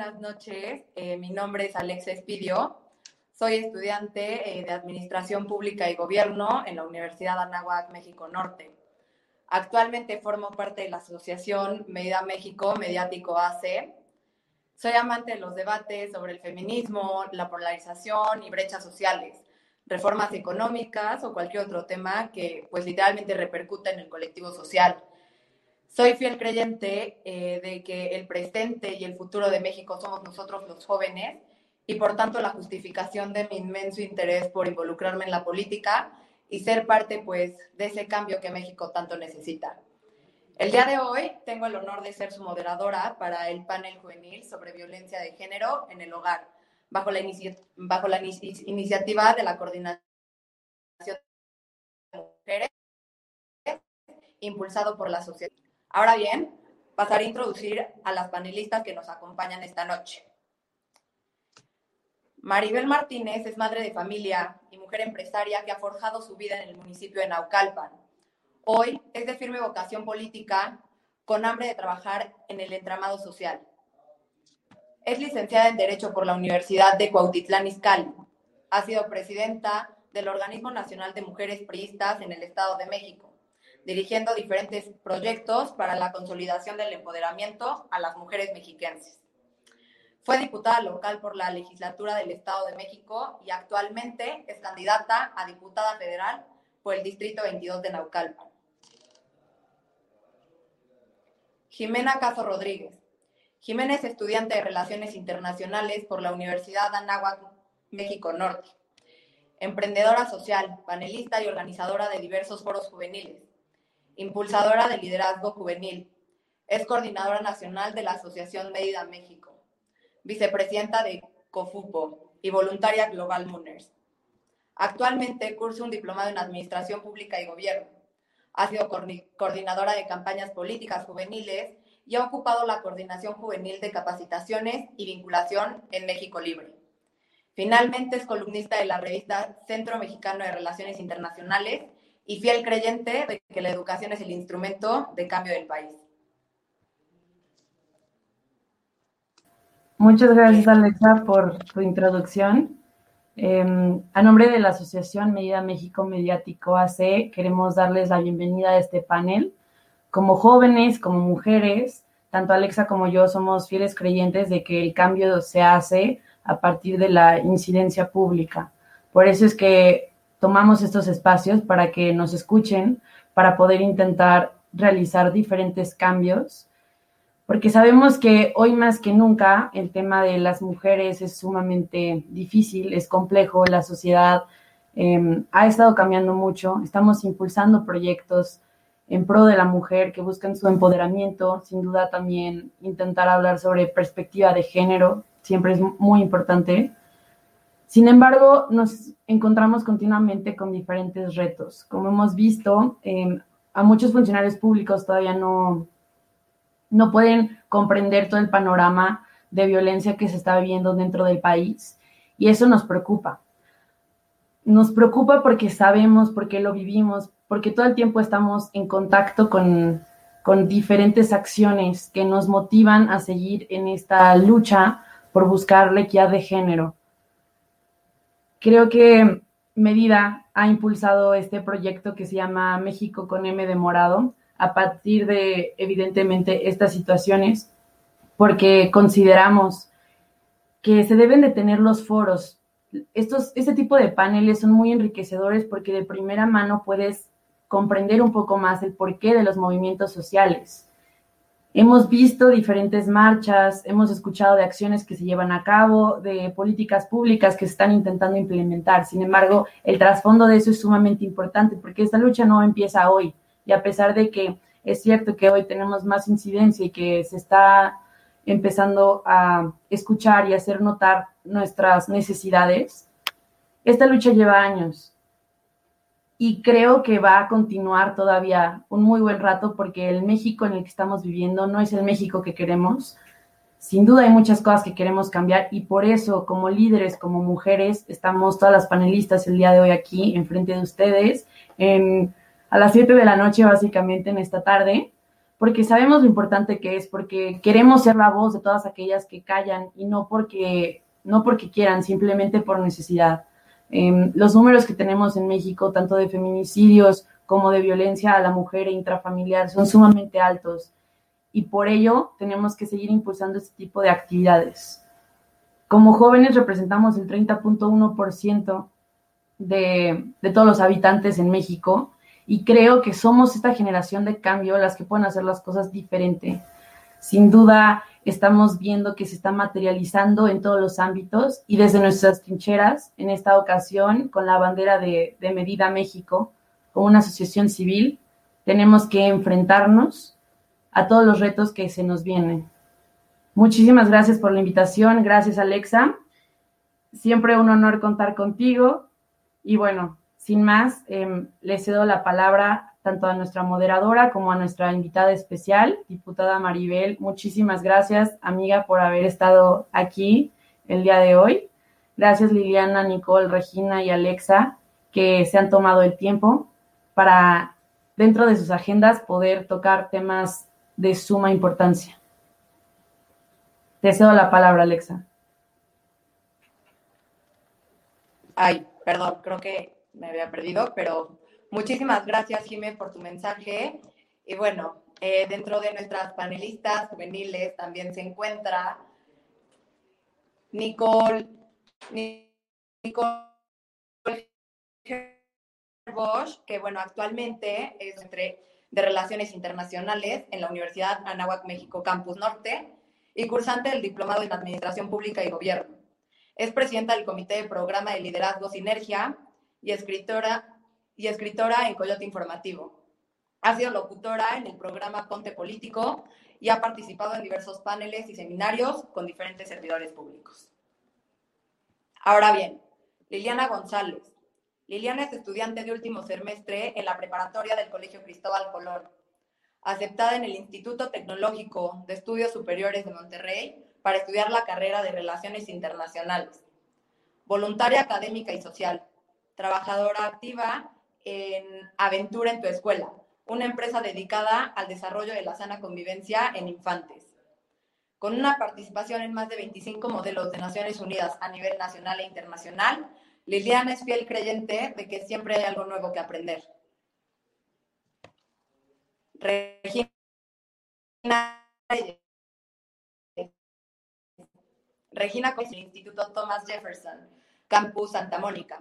Buenas noches, eh, mi nombre es Alexa Espidio, soy estudiante eh, de Administración Pública y Gobierno en la Universidad Anáhuac, México Norte. Actualmente formo parte de la asociación Medida México Mediático AC. Soy amante de los debates sobre el feminismo, la polarización y brechas sociales, reformas económicas o cualquier otro tema que pues literalmente repercute en el colectivo social. Soy fiel creyente eh, de que el presente y el futuro de México somos nosotros los jóvenes y por tanto la justificación de mi inmenso interés por involucrarme en la política y ser parte pues de ese cambio que México tanto necesita. El día de hoy tengo el honor de ser su moderadora para el panel juvenil sobre violencia de género en el hogar, bajo la, bajo la iniciativa de la Coordinación de Mujeres, impulsado por la sociedad. Ahora bien, pasaré a introducir a las panelistas que nos acompañan esta noche. Maribel Martínez es madre de familia y mujer empresaria que ha forjado su vida en el municipio de Naucalpan. Hoy es de firme vocación política, con hambre de trabajar en el entramado social. Es licenciada en Derecho por la Universidad de Cuautitlán Izcalli. Ha sido presidenta del Organismo Nacional de Mujeres Priistas en el Estado de México, dirigiendo diferentes proyectos para la consolidación del empoderamiento a las mujeres mexiquenses. Fue diputada local por la legislatura del Estado de México y actualmente es candidata a diputada federal por el Distrito 22 de Naucalpan. Jimena Caso Rodríguez. Jimena es estudiante de Relaciones Internacionales por la Universidad Anáhuac, México Norte. Emprendedora social, panelista y organizadora de diversos foros juveniles. Impulsadora de liderazgo juvenil. Es coordinadora nacional de la Asociación Medida México vicepresidenta de COFUPO y voluntaria Global Mooners. Actualmente cursa un diplomado en Administración Pública y Gobierno. Ha sido coordinadora de campañas políticas juveniles y ha ocupado la coordinación juvenil de capacitaciones y vinculación en México Libre. Finalmente es columnista de la revista Centro Mexicano de Relaciones Internacionales y fiel creyente de que la educación es el instrumento de cambio del país. Muchas gracias, Alexa, por tu introducción. Em, a nombre de la Asociación Medida México Mediático AC, queremos darles la bienvenida a este panel. Como jóvenes, como mujeres, tanto Alexa como yo somos fieles creyentes de que el cambio se hace a partir de la incidencia pública. Por eso es que tomamos estos espacios para que nos escuchen, para poder intentar realizar diferentes cambios porque sabemos que hoy más que nunca el tema de las mujeres es sumamente difícil, es complejo, la sociedad em, ha estado cambiando mucho, estamos impulsando proyectos en pro de la mujer que buscan su empoderamiento, sin duda también intentar hablar sobre perspectiva de género, siempre es muy importante. Sin embargo, nos encontramos continuamente con diferentes retos. Como hemos visto, em, a muchos funcionarios públicos todavía no, no pueden comprender todo el panorama de violencia que se está viviendo dentro del país y eso nos preocupa. Nos preocupa porque sabemos, porque lo vivimos, porque todo el tiempo estamos en contacto con, con diferentes acciones que nos motivan a seguir en esta lucha por buscar la equidad de género. Creo que Medida ha impulsado este proyecto que se llama México con M de Morado, a partir de, evidentemente, estas situaciones, porque consideramos que se deben de tener los foros. Estos, este tipo de paneles son muy enriquecedores porque de primera mano puedes comprender un poco más el porqué de los movimientos sociales. Hemos visto diferentes marchas, hemos escuchado de acciones que se llevan a cabo, de políticas públicas que se están intentando implementar. Sin embargo, el trasfondo de eso es sumamente importante porque esta lucha no empieza hoy, y a pesar de que es cierto que hoy tenemos más incidencia y que se está empezando a escuchar y hacer notar nuestras necesidades, esta lucha lleva años y creo que va a continuar todavía un muy buen rato porque el México en el que estamos viviendo no es el México que queremos. Sin duda hay muchas cosas que queremos cambiar y por eso como líderes, como mujeres, estamos todas las panelistas el día de hoy aquí enfrente de ustedes a las 7 de la noche, básicamente en esta tarde, porque sabemos lo importante que es, porque queremos ser la voz de todas aquellas que callan y no porque, no porque quieran, simplemente por necesidad. Em, los números que tenemos en México, tanto de feminicidios como de violencia a la mujer e intrafamiliar, son sumamente altos y por ello tenemos que seguir impulsando este tipo de actividades. Como jóvenes representamos el 30.1% de, de todos los habitantes en México y creo que somos esta generación de cambio las que pueden hacer las cosas diferente. Sin duda, estamos viendo que se está materializando en todos los ámbitos y desde nuestras trincheras, en esta ocasión, con la bandera de, de Medida México, como una asociación civil, tenemos que enfrentarnos a todos los retos que se nos vienen. Muchísimas gracias por la invitación, gracias Alexa. Siempre un honor contar contigo y bueno, sin más, eh, le cedo la palabra tanto a nuestra moderadora como a nuestra invitada especial, diputada Maribel. Muchísimas gracias, amiga, por haber estado aquí el día de hoy. Gracias, Liliana, Nicole, Regina y Alexa, que se han tomado el tiempo para, dentro de sus agendas, poder tocar temas de suma importancia. Te cedo la palabra, Alexa. Ay, perdón, creo que me había perdido, pero muchísimas gracias, Jimé, por tu mensaje. Y bueno, eh, dentro de nuestras panelistas juveniles también se encuentra Nicole, Nicole Bosch, que bueno, actualmente es de Relaciones Internacionales en la Universidad Anáhuac México Campus Norte y cursante del Diplomado en Administración Pública y Gobierno. Es presidenta del Comité de Programa de Liderazgo Sinergia y escritora, y escritora en Coyote Informativo. Ha sido locutora en el programa Ponte Político y ha participado en diversos paneles y seminarios con diferentes servidores públicos. Ahora bien, Liliana González. Liliana es estudiante de último semestre en la preparatoria del Colegio Cristóbal Colón, aceptada en el Instituto Tecnológico de Estudios Superiores de Monterrey para estudiar la carrera de Relaciones Internacionales. Voluntaria académica y social, trabajadora activa en Aventura en tu Escuela, una empresa dedicada al desarrollo de la sana convivencia en infantes. Con una participación en más de 25 modelos de Naciones Unidas a nivel nacional e internacional, Liliana es fiel creyente de que siempre hay algo nuevo que aprender. Regina Regina con el Instituto Thomas Jefferson, Campus Santa Mónica,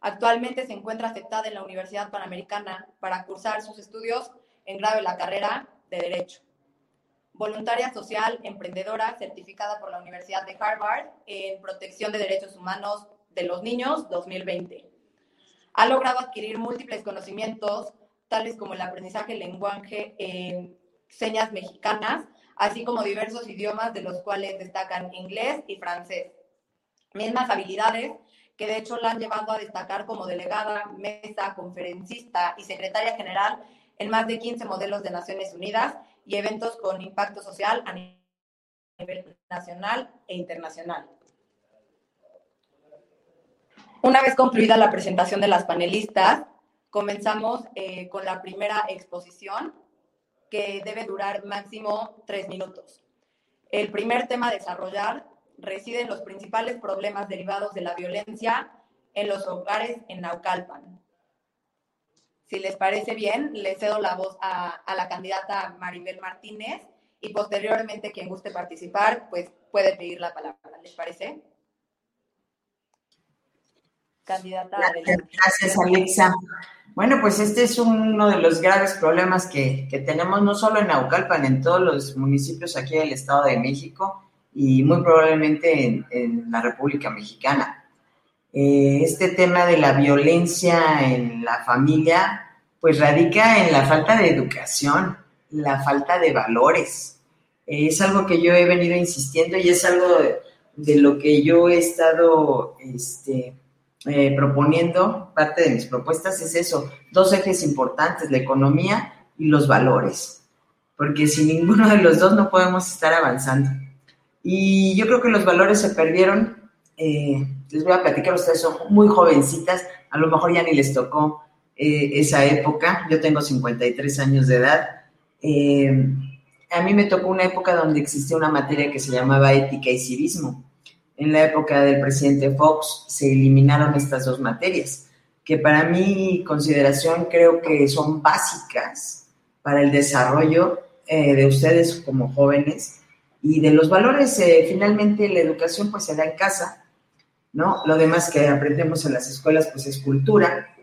Actualmente se encuentra aceptada en la Universidad Panamericana para cursar sus estudios en grado la carrera de Derecho. Voluntaria social, emprendedora, certificada por la Universidad de Harvard en Protección de Derechos Humanos de los Niños 2020. Ha logrado adquirir múltiples conocimientos, tales como el aprendizaje lenguaje en señas mexicanas, así como diversos idiomas, de los cuales destacan inglés y francés. Mismas habilidades que de hecho la han llevado a destacar como delegada, mesa, conferencista y secretaria general en más de 15 modelos de Naciones Unidas y eventos con impacto social a nivel nacional e internacional. Una vez concluida la presentación de las panelistas, comenzamos eh, con la primera exposición que debe durar máximo tres minutos. El primer tema a desarrollar residen los principales problemas derivados de la violencia en los hogares en Naucalpan. Si les parece bien, le cedo la voz a, la candidata Maribel Martínez y posteriormente quien guste participar, pues puede pedir la palabra. ¿Les parece? Candidata. Gracias, gracias Alexa. Bueno, pues este es uno de los graves problemas que, que tenemos no solo en Naucalpan, en todos los municipios aquí del Estado de México y muy probablemente en, la República Mexicana. Eh, este tema de la violencia en la familia, pues radica en la falta de educación, la falta de valores. es algo que yo he venido insistiendo y es algo de, lo que yo he estado este, eh, proponiendo. Parte de mis propuestas es eso, dos ejes importantes, la economía y los valores, porque sin ninguno de los dos no podemos estar avanzando. Y yo creo que los valores se perdieron. Eh, les voy a platicar, ustedes son muy jovencitas, a lo mejor ya ni les tocó eh, esa época. Yo tengo 53 años de edad Eh, a mí me tocó una época donde existía una materia que se llamaba ética y civismo. En la época del presidente Fox se eliminaron estas dos materias, que para mi consideración creo que son básicas para el desarrollo eh, de ustedes como jóvenes y de los valores. Eh, finalmente la educación pues se da en casa, ¿no? Lo demás que aprendemos en las escuelas pues es cultura,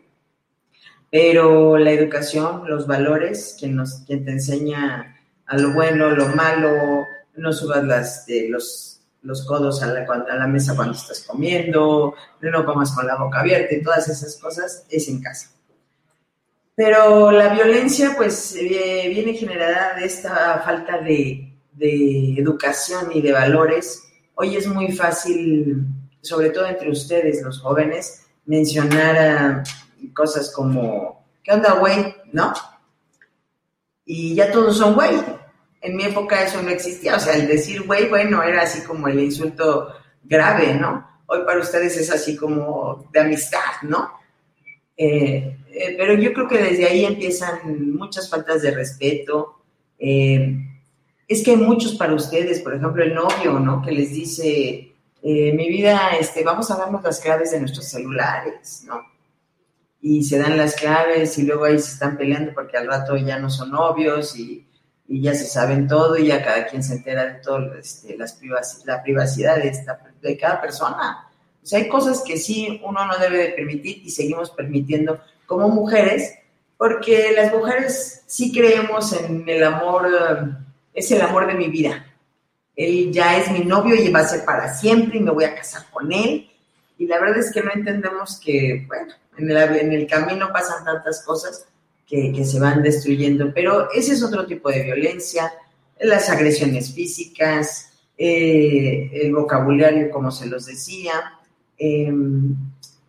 pero la educación, los valores, quien, nos, quien te enseña a lo bueno, lo malo, no subas las, los, los codos a la, a la mesa cuando estás comiendo, no comas con la boca abierta y todas esas cosas, es en casa. Pero la violencia, pues, eh, viene generada de esta falta de, de, educación y de valores. Hoy es muy fácil, sobre todo entre ustedes, los jóvenes, mencionar cosas como, ¿qué onda, güey? ¿No? Y ya todos son güey. En mi época eso no existía, o sea, el decir güey, bueno, era así como el insulto grave, ¿no? Hoy para ustedes es así como de amistad, ¿no? Eh, eh, pero yo creo que desde ahí empiezan muchas faltas de respeto. Eh, es que hay muchos para ustedes, por ejemplo, el novio, ¿no? Que les dice, mi vida, este, vamos a darnos las claves de nuestros celulares, ¿no? y se dan las claves y luego ahí se están peleando porque al rato ya no son novios y, ya se saben todo y ya cada quien se entera de todo, este, las la privacidad de, cada persona. O sea, hay cosas que sí uno no debe de permitir y seguimos permitiendo como mujeres, porque las mujeres sí creemos en el amor, es el amor de mi vida. Él ya es mi novio y va a ser para siempre y me voy a casar con él. Y la verdad es que no entendemos que, bueno, en el, camino pasan tantas cosas que, se van destruyendo, pero ese es otro tipo de violencia, las agresiones físicas, eh, el vocabulario, como se los decía, em,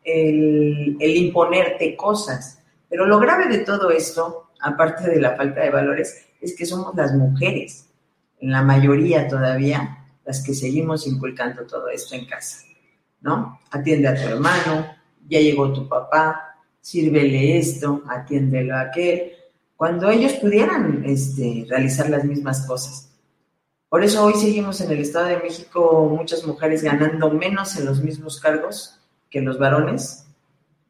el, el, imponerte cosas. Pero lo grave de todo esto, aparte de la falta de valores, es que somos las mujeres, en la mayoría todavía, las que seguimos inculcando todo esto en casa, ¿no? Atiende a tu hermano, ya llegó tu papá, sírvele esto, atiéndelo a aquel, cuando ellos pudieran este, realizar las mismas cosas. Por eso hoy seguimos en el Estado de México muchas mujeres ganando menos en los mismos cargos que los varones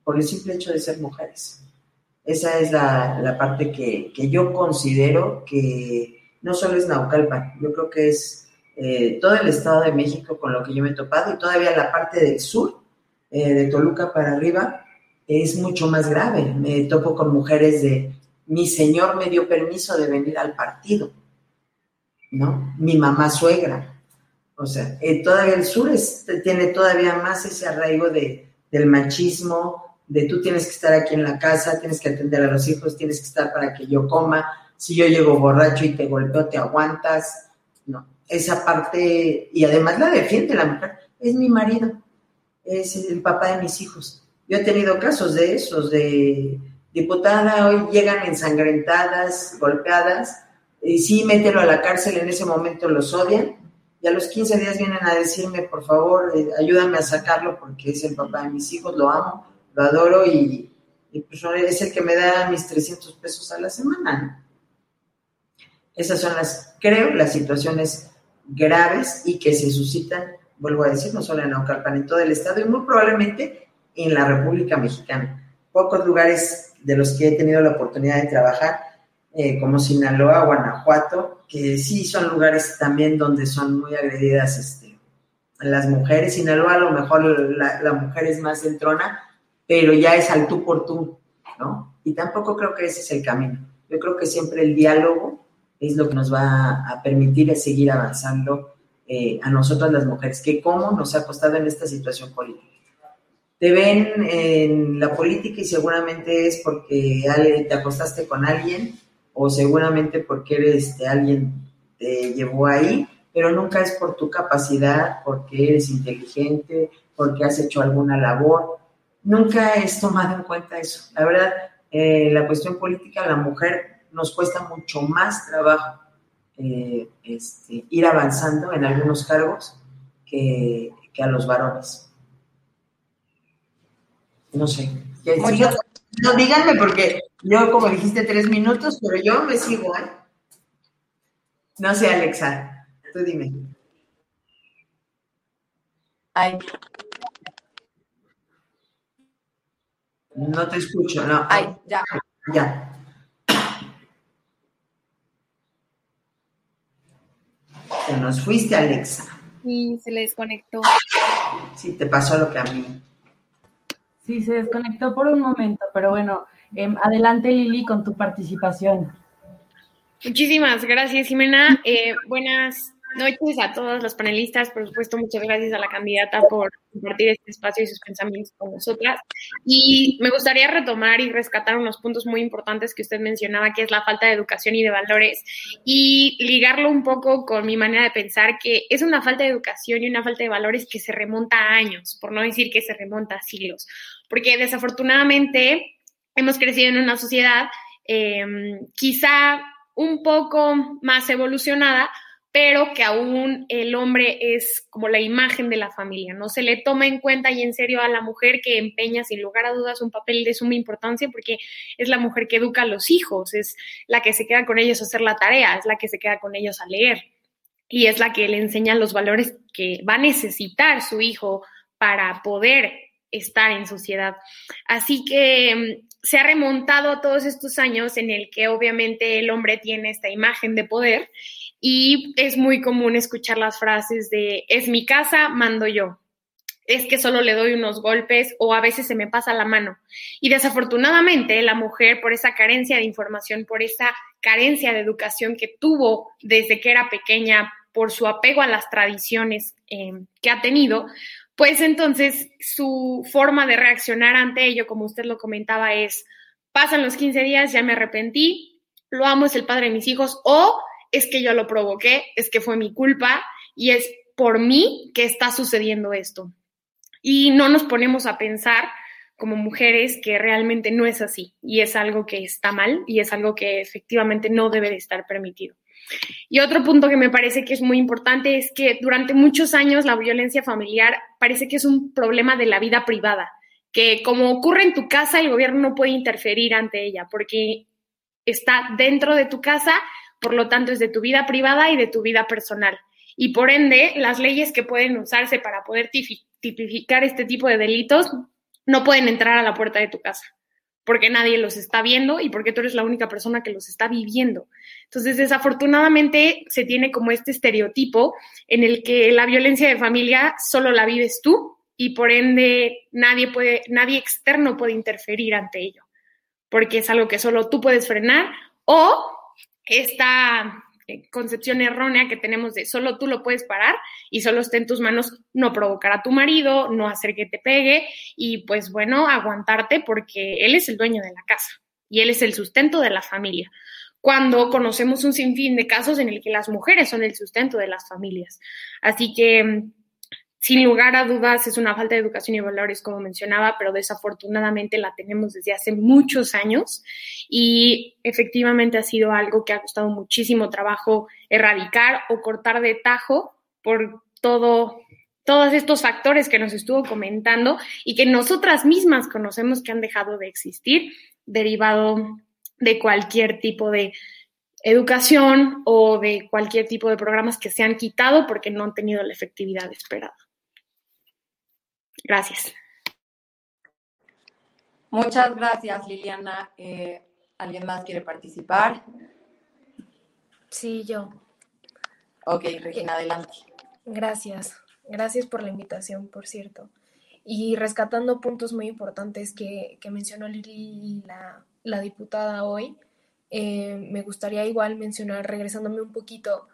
por el simple hecho de ser mujeres. Esa es la, parte que, yo considero que no solo es Naucalpan, yo creo que es eh, todo el Estado de México con lo que yo me he topado y todavía la parte del sur eh, de Toluca para arriba es mucho más grave. Me topo con mujeres de, mi señor me dio permiso de venir al partido, ¿no? Mi mamá suegra. O sea, eh, todavía el sur tiene todavía más ese arraigo de, del machismo, de tú tienes que estar aquí en la casa, tienes que atender a los hijos, tienes que estar para que yo coma. Si yo llego borracho y te golpeo, te aguantas. No, esa parte, y además la defiende la mujer, es mi marido es el papá de mis hijos. Yo he tenido casos de esos, de diputada, hoy llegan ensangrentadas, golpeadas, y sí, mételo a la cárcel, en ese momento los odian, y a los 15 días vienen a decirme, por favor, eh, ayúdame a sacarlo porque es el papá de mis hijos, lo amo, lo adoro y, pues es el que me da mis 300 pesos a la semana. Esas son las, creo, las situaciones graves y que se suscitan vuelvo a decir, no solo en Naucalpan, en todo el estado y muy probablemente en la República Mexicana. Pocos lugares de los que he tenido la oportunidad de trabajar, eh, como Sinaloa, Guanajuato, que sí son lugares también donde son muy agredidas este, las mujeres. Sinaloa a lo mejor la, mujer es más entrona, pero ya es al tú por tú, ¿no? Y tampoco creo que ese es el camino. Yo creo que siempre el diálogo es lo que nos va a permitir seguir avanzando eh, a nosotras las mujeres, que cómo nos ha costado en esta situación política. Te ven en la política y seguramente es porque te acostaste con alguien o seguramente porque eres, alguien te llevó ahí, pero nunca es por tu capacidad, porque eres inteligente, porque has hecho alguna labor. Nunca es tomado en cuenta eso. La verdad, eh, la cuestión política, la mujer nos cuesta mucho más trabajo eh, este, ir avanzando en algunos cargos que, a los varones. No sé. no, díganme porque yo, como dijiste, tres minutos, pero yo me sigo, ¿eh? No sé, Alexa, tú dime. Ay. No te escucho, no. Ay, ya. Ya. Te nos fuiste, Alexa. Sí, se le desconectó. Sí, te pasó lo que a mí. Sí, se desconectó por un momento, pero bueno, em, adelante Lili con tu participación. Muchísimas gracias, Jimena. Eh, buenas noches a todos los panelistas. Por supuesto, muchas gracias a la candidata por compartir este espacio y sus pensamientos con nosotras. Y me gustaría retomar y rescatar unos puntos muy importantes que usted mencionaba, que es la falta de educación y de valores, y ligarlo un poco con mi manera de pensar, que es una falta de educación y una falta de valores que se remonta a años, por no decir que se remonta a siglos. Porque desafortunadamente hemos crecido en una sociedad eh, quizá un poco más evolucionada, pero que aún el hombre es como la imagen de la familia, no se le toma en cuenta y en serio a la mujer que empeña sin lugar a dudas un papel de suma importancia porque es la mujer que educa a los hijos, es la que se queda con ellos a hacer la tarea, es la que se queda con ellos a leer y es la que le enseña los valores que va a necesitar su hijo para poder estar en sociedad. Así que se ha remontado todos estos años en el que obviamente el hombre tiene esta imagen de poder y es muy común escuchar las frases de es mi casa, mando yo. Es que solo le doy unos golpes o a veces se me pasa la mano. Y desafortunadamente la mujer, por esa carencia de información, por esa carencia de educación que tuvo desde que era pequeña, por su apego a las tradiciones eh, que ha tenido, pues entonces su forma de reaccionar ante ello, como usted lo comentaba, es, pasan los 15 días, ya me arrepentí, lo amo, es el padre de mis hijos, o es que yo lo provoqué, es que fue mi culpa y es por mí que está sucediendo esto. Y no nos ponemos a pensar como mujeres que realmente no es así y es algo que está mal y es algo que efectivamente no debe de estar permitido. Y otro punto que me parece que es muy importante es que durante muchos años la violencia familiar parece que es un problema de la vida privada, que como ocurre en tu casa, el gobierno no puede interferir ante ella porque está dentro de tu casa, por lo tanto es de tu vida privada y de tu vida personal. Y por ende, las leyes que pueden usarse para poder tipificar este tipo de delitos no pueden entrar a la puerta de tu casa porque nadie los está viendo y porque tú eres la única persona que los está viviendo. Entonces, desafortunadamente, se tiene como este estereotipo en el que la violencia de familia solo la vives tú y por ende nadie puede, nadie externo puede interferir ante ello, porque es algo que solo tú puedes frenar o esta concepción errónea que tenemos de solo tú lo puedes parar y solo está en tus manos no provocar a tu marido, no hacer que te pegue y pues bueno, aguantarte porque él es el dueño de la casa y él es el sustento de la familia. Cuando conocemos un sinfín de casos en el que las mujeres son el sustento de las familias. Así que sin lugar a dudas es una falta de educación y valores, como mencionaba, pero desafortunadamente la tenemos desde hace muchos años y efectivamente ha sido algo que ha costado muchísimo trabajo erradicar o cortar de tajo por todo todos estos factores que nos estuvo comentando y que nosotras mismas conocemos que han dejado de existir derivado de cualquier tipo de educación o de cualquier tipo de programas que se han quitado porque no han tenido la efectividad esperada. Gracias. Muchas gracias, Liliana. Eh, ¿Alguien más quiere participar? Sí, yo. Ok, Regina, adelante. Gracias. Gracias por la invitación, por cierto. Y rescatando puntos muy importantes que, mencionó Lili, la, la diputada hoy, eh, me gustaría igual mencionar, regresándome un poquito,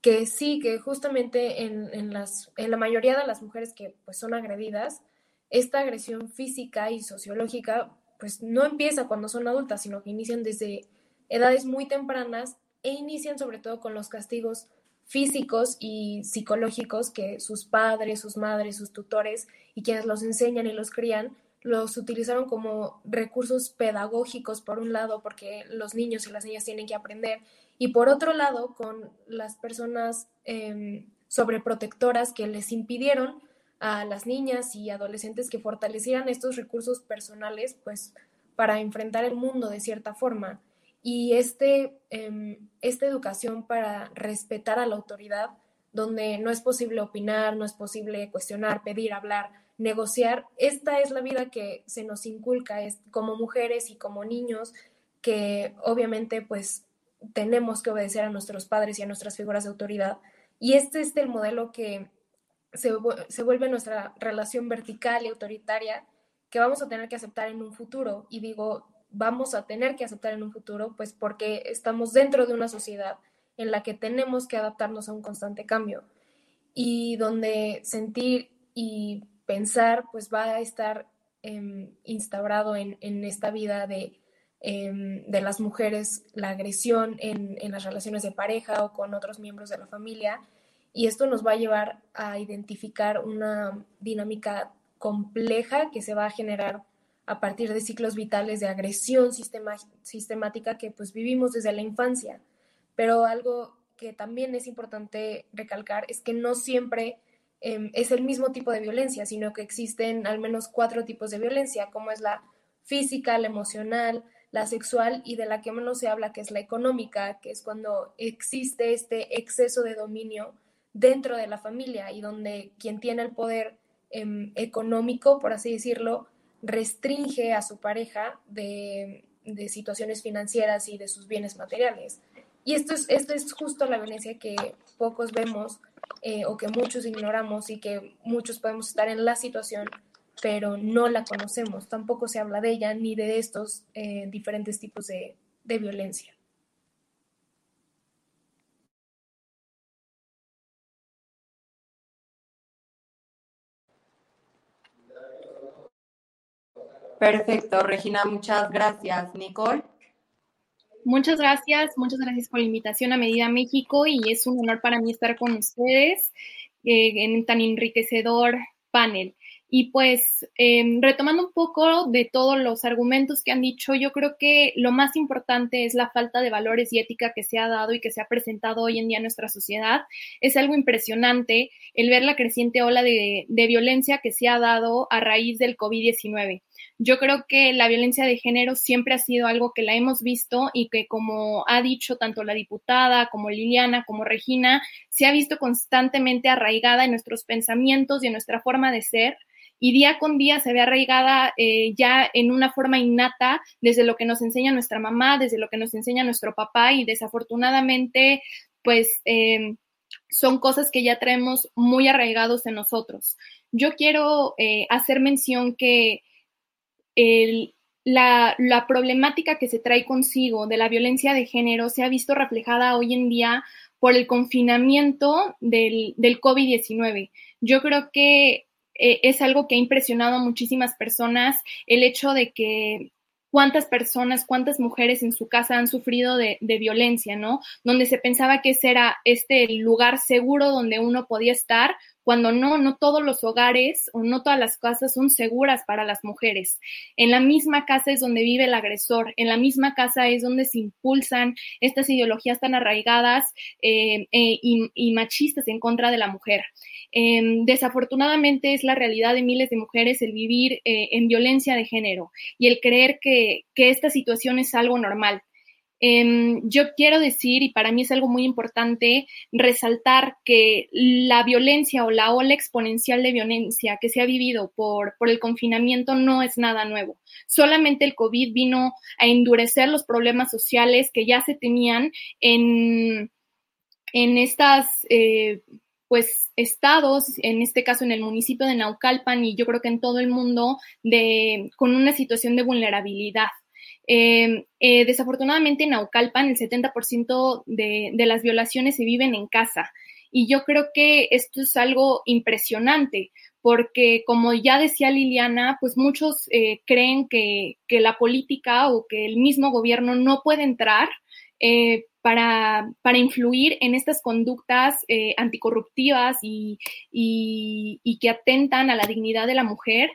que sí, que justamente en, las, en la mayoría de las mujeres que pues, son agredidas, esta agresión física y sociológica pues no empieza cuando son adultas, sino que inician desde edades muy tempranas e inician sobre todo con los castigos físicos y psicológicos que sus padres, sus madres, sus tutores y quienes los enseñan y los crían los utilizaron como recursos pedagógicos por un lado porque los niños y las niñas tienen que aprender y por otro lado, con las personas eh, sobreprotectoras que les impidieron a las niñas y adolescentes que fortalecieran estos recursos personales, pues para enfrentar el mundo de cierta forma. y este, em, esta educación para respetar a la autoridad, donde no es posible opinar, no es posible cuestionar, pedir, hablar, negociar, esta es la vida que se nos inculca es, como mujeres y como niños, que obviamente pues tenemos que obedecer a nuestros padres y a nuestras figuras de autoridad. Y este es el modelo que se, se vuelve nuestra relación vertical y autoritaria que vamos a tener que aceptar en un futuro. Y digo, vamos a tener que aceptar en un futuro, pues porque estamos dentro de una sociedad en la que tenemos que adaptarnos a un constante cambio y donde sentir y pensar pues va a estar eh, instaurado en, en, esta vida de, eh, de, las mujeres, la agresión en, en las relaciones de pareja o con otros miembros de la familia y esto nos va a llevar a identificar una dinámica compleja que se va a generar a partir de ciclos vitales de agresión sistemática que pues vivimos desde la infancia. Pero algo que también es importante recalcar es que no siempre eh, es el mismo tipo de violencia, sino que existen al menos cuatro tipos de violencia, como es la física, la emocional, la sexual y de la que menos se habla, que es la económica, que es cuando existe este exceso de dominio dentro de la familia y donde quien tiene el poder eh, económico, por así decirlo, restringe a su pareja de, situaciones financieras y de sus bienes materiales. Y esto es, esto es justo la violencia que pocos vemos eh, o que muchos ignoramos y que muchos podemos estar en la situación, pero no la conocemos. Tampoco se habla de ella ni de estos eh, diferentes tipos de, de violencia. Perfecto, Regina, muchas gracias. Nicole. Muchas gracias, muchas gracias por la invitación a Medida México y es un honor para mí estar con ustedes eh, en tan enriquecedor panel. Y pues em, retomando un poco de todos los argumentos que han dicho, yo creo que lo más importante es la falta de valores y ética que se ha dado y que se ha presentado hoy en día en nuestra sociedad. Es algo impresionante el ver la creciente ola de, de violencia que se ha dado a raíz del COVID-19. Yo creo que la violencia de género siempre ha sido algo que la hemos visto y que como ha dicho tanto la diputada como Liliana como Regina, se ha visto constantemente arraigada en nuestros pensamientos y en nuestra forma de ser y día con día se ve arraigada eh, ya en una forma innata desde lo que nos enseña nuestra mamá, desde lo que nos enseña nuestro papá y desafortunadamente pues eh, son cosas que ya traemos muy arraigados en nosotros. Yo quiero eh, hacer mención que la, problemática que se trae consigo de la violencia de género se ha visto reflejada hoy en día por el confinamiento del, del COVID-19. Yo creo que eh, es algo que ha impresionado a muchísimas personas, el hecho de que cuántas personas, cuántas mujeres en su casa han sufrido de, de, violencia, ¿no? Donde se pensaba que ese era este lugar seguro donde uno podía estar, cuando no, no todos los hogares o no todas las casas son seguras para las mujeres. En la misma casa es donde vive el agresor, en la misma casa es donde se impulsan estas ideologías tan arraigadas eh, eh, y, machistas en contra de la mujer. Eh, desafortunadamente es la realidad de miles de mujeres el vivir eh, en violencia de género y el creer que, que esta situación es algo normal. Eh, yo quiero decir, y para mí es algo muy importante, resaltar que la violencia o la ola exponencial de violencia que se ha vivido por, por el confinamiento no es nada nuevo. Solamente el COVID vino a endurecer los problemas sociales que ya se tenían en, en estas... Eh, pues estados, en este caso en el municipio de Naucalpan y yo creo que en todo el mundo, de, con una situación de vulnerabilidad. Eh, eh, desafortunadamente en Naucalpan el 70% de, de las violaciones se viven en casa. Y yo creo que esto es algo impresionante, porque como ya decía Liliana, pues muchos eh, creen que, que, la política o que el mismo gobierno no puede entrar eh, para, para, influir en estas conductas eh, anticorruptivas y, y, que atentan a la dignidad de la mujer.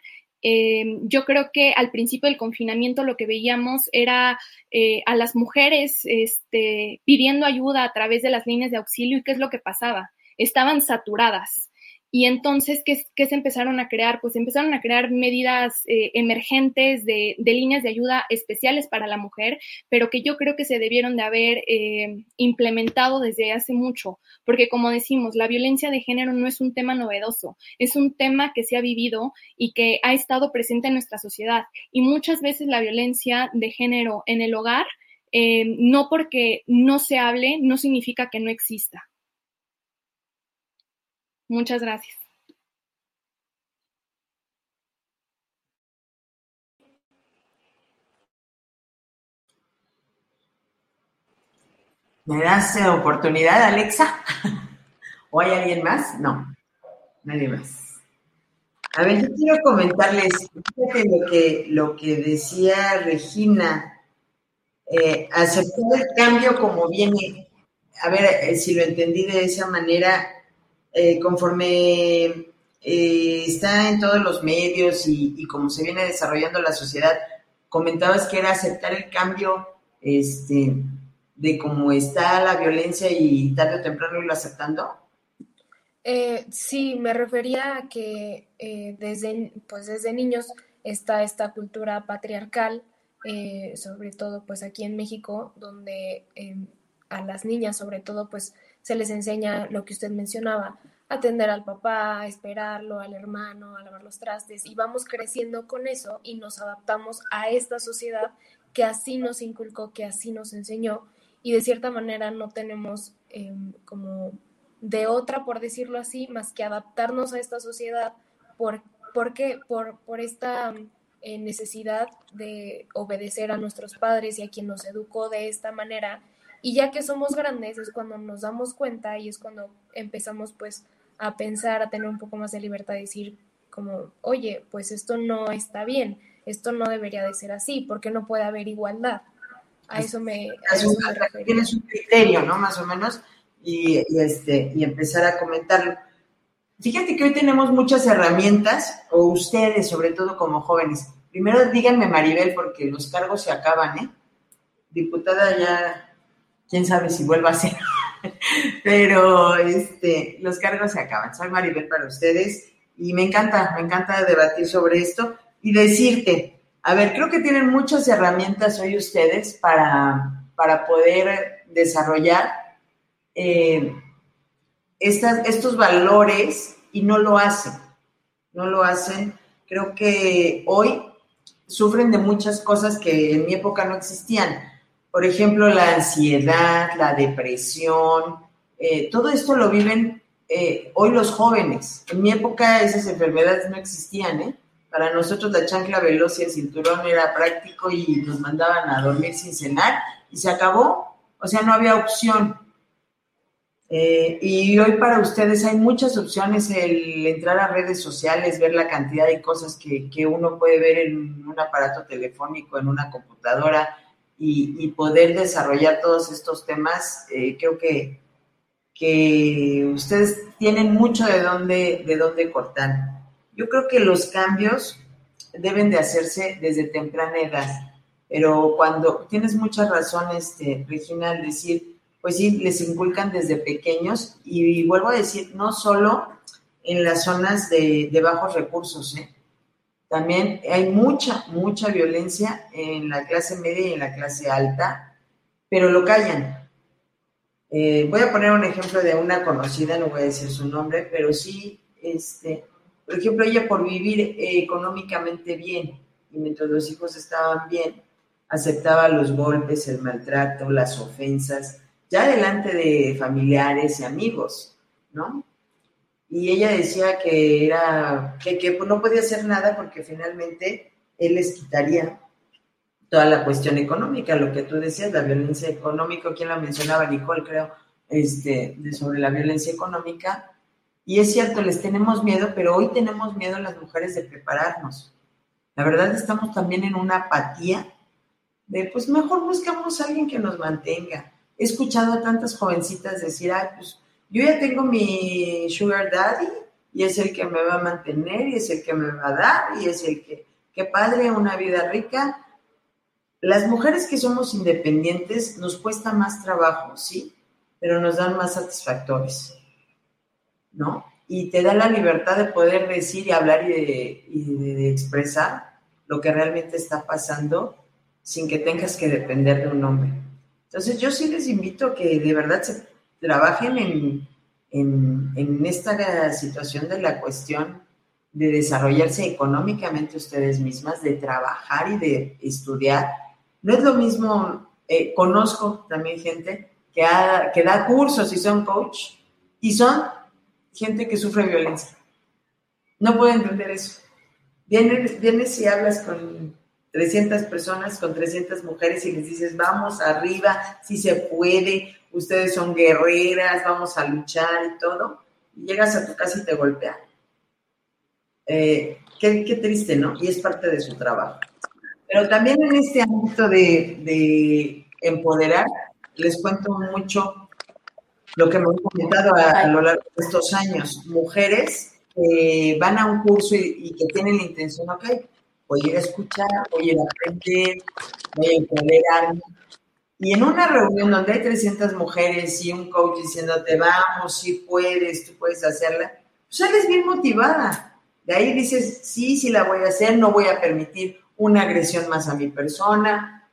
Eh, yo creo que al principio del confinamiento lo que veíamos era eh, a las mujeres este, pidiendo ayuda a través de las líneas de auxilio y qué es lo que pasaba. Estaban saturadas. Y entonces, ¿qué, se empezaron a crear? Pues empezaron a crear medidas eh, emergentes de, líneas de ayuda especiales para la mujer, pero que yo creo que se debieron de haber eh, implementado desde hace mucho, porque como decimos, la violencia de género no es un tema novedoso, es un tema que se ha vivido y que ha estado presente en nuestra sociedad. Y muchas veces la violencia de género en el hogar, eh, no porque no se hable, no significa que no exista. Muchas gracias. ¿Me das oportunidad, Alexa? ¿O hay alguien más? No, nadie más. A ver, yo quiero comentarles, lo que, lo que decía Regina, eh, aceptar el cambio como viene. A ver, eh, si lo entendí de esa manera, eh, conforme eh, está en todos los medios y, como se viene desarrollando la sociedad, comentabas que era aceptar el cambio este, de cómo está la violencia y tarde o temprano irlo aceptando. Eh, sí, me refería a que desde, pues desde niños está esta cultura patriarcal, sobre todo pues aquí en México, donde a las niñas sobre todo pues se les enseña lo que usted mencionaba, atender al papá, esperarlo, al hermano, a lavar los trastes y vamos creciendo con eso y nos adaptamos a esta sociedad que así nos inculcó, que así nos enseñó y de cierta manera no tenemos em, como de otra, por decirlo así, más que adaptarnos a esta sociedad. Por, ¿por Por, por esta eh, necesidad de obedecer a nuestros padres y a quien nos educó de esta manera y ya que somos grandes es cuando nos damos cuenta y es cuando empezamos pues a pensar, a tener un poco más de libertad, de decir como, oye, pues esto no está bien, esto no debería de ser así, porque no puede haber igualdad. A eso me, a Tienes un criterio, ¿no? Más o menos, y, este, y empezar a comentarlo. Fíjate que hoy tenemos muchas herramientas, o ustedes, sobre todo como jóvenes. Primero díganme, Maribel, porque los cargos se acaban, ¿eh? Diputada ya quién sabe si vuelva a ser. Pero este, los cargos se acaban. Soy Maribel para ustedes y me encanta, me encanta debatir sobre esto y decirte, a ver, creo que tienen muchas herramientas hoy ustedes para, para poder desarrollar eh, estos valores y no lo hacen, no lo hacen. Creo que hoy sufren de muchas cosas que en mi época no existían por ejemplo, la ansiedad, la depresión, eh, todo esto lo viven eh, hoy los jóvenes. En mi época esas enfermedades no existían, ¿eh? Para nosotros la chancla veloz y el cinturón era práctico y nos mandaban a dormir sin cenar y se acabó. O sea, no había opción. Eh, y hoy para ustedes hay muchas opciones, el entrar a redes sociales, ver la cantidad de cosas que, que uno puede ver en un aparato telefónico, en una computadora, y, poder desarrollar todos estos temas, eh, creo que, que ustedes tienen mucho de dónde, de dónde cortar. Yo creo que los cambios deben de hacerse desde temprana edad, pero cuando tienes muchas razones, este, Regina, al decir, pues sí, les inculcan desde pequeños y, vuelvo a decir, no solo en las zonas de, de bajos recursos, ¿eh? También hay mucha, mucha violencia en la clase media y en la clase alta, pero lo callan. Eh, voy a poner un ejemplo de una conocida, no voy a decir su nombre, pero sí, este, por ejemplo, ella por vivir eh, económicamente bien y mientras los hijos estaban bien, aceptaba los golpes, el maltrato, las ofensas, ya delante de familiares y amigos, ¿no? Y ella decía que era que, que no podía hacer nada porque finalmente él les quitaría toda la cuestión económica, lo que tú decías, la violencia económica, quien la mencionaba, Nicole, creo, este, de sobre la violencia económica. Y es cierto, les tenemos miedo, pero hoy tenemos miedo las mujeres de prepararnos. La verdad estamos también en una apatía de, pues mejor buscamos a alguien que nos mantenga. He escuchado a tantas jovencitas decir, ay, pues yo ya tengo mi sugar daddy y es el que me va a mantener y es el que me va a dar y es el que, qué padre, una vida rica. Las mujeres que somos independientes nos cuesta más trabajo, sí, pero nos dan más satisfactores, ¿no? y te da la libertad de poder decir y hablar y de, expresar lo que realmente está pasando sin que tengas que depender de un hombre. Entonces yo sí les invito a que de verdad se trabajen en, en, en esta situación de la cuestión de desarrollarse económicamente ustedes mismas, de trabajar y de estudiar. No es lo mismo, eh, conozco también gente que, que da cursos y son coach y son gente que sufre violencia. No puedo entender eso. Vienes, vienes y hablas con 300 personas, con 300 mujeres y les dices, vamos arriba, si se puede, ustedes son guerreras, vamos a luchar y todo. Llegas a tu casa y te golpean. Eh, qué, triste, ¿no? Y es parte de su trabajo. Pero también en este ámbito de, de empoderar, les cuento mucho lo que me han comentado a, lo largo de estos años, mujeres que van a un curso y, que tienen la intención, ok, voy a ir a escuchar, voy a ir a aprender, voy a empoderarme. Y en una reunión donde hay 300 mujeres y un coach diciéndote, vamos, si puedes, tú puedes hacerla, pues sales bien motivada. De ahí dices, sí, sí la voy a hacer, no voy a permitir una agresión más a mi persona.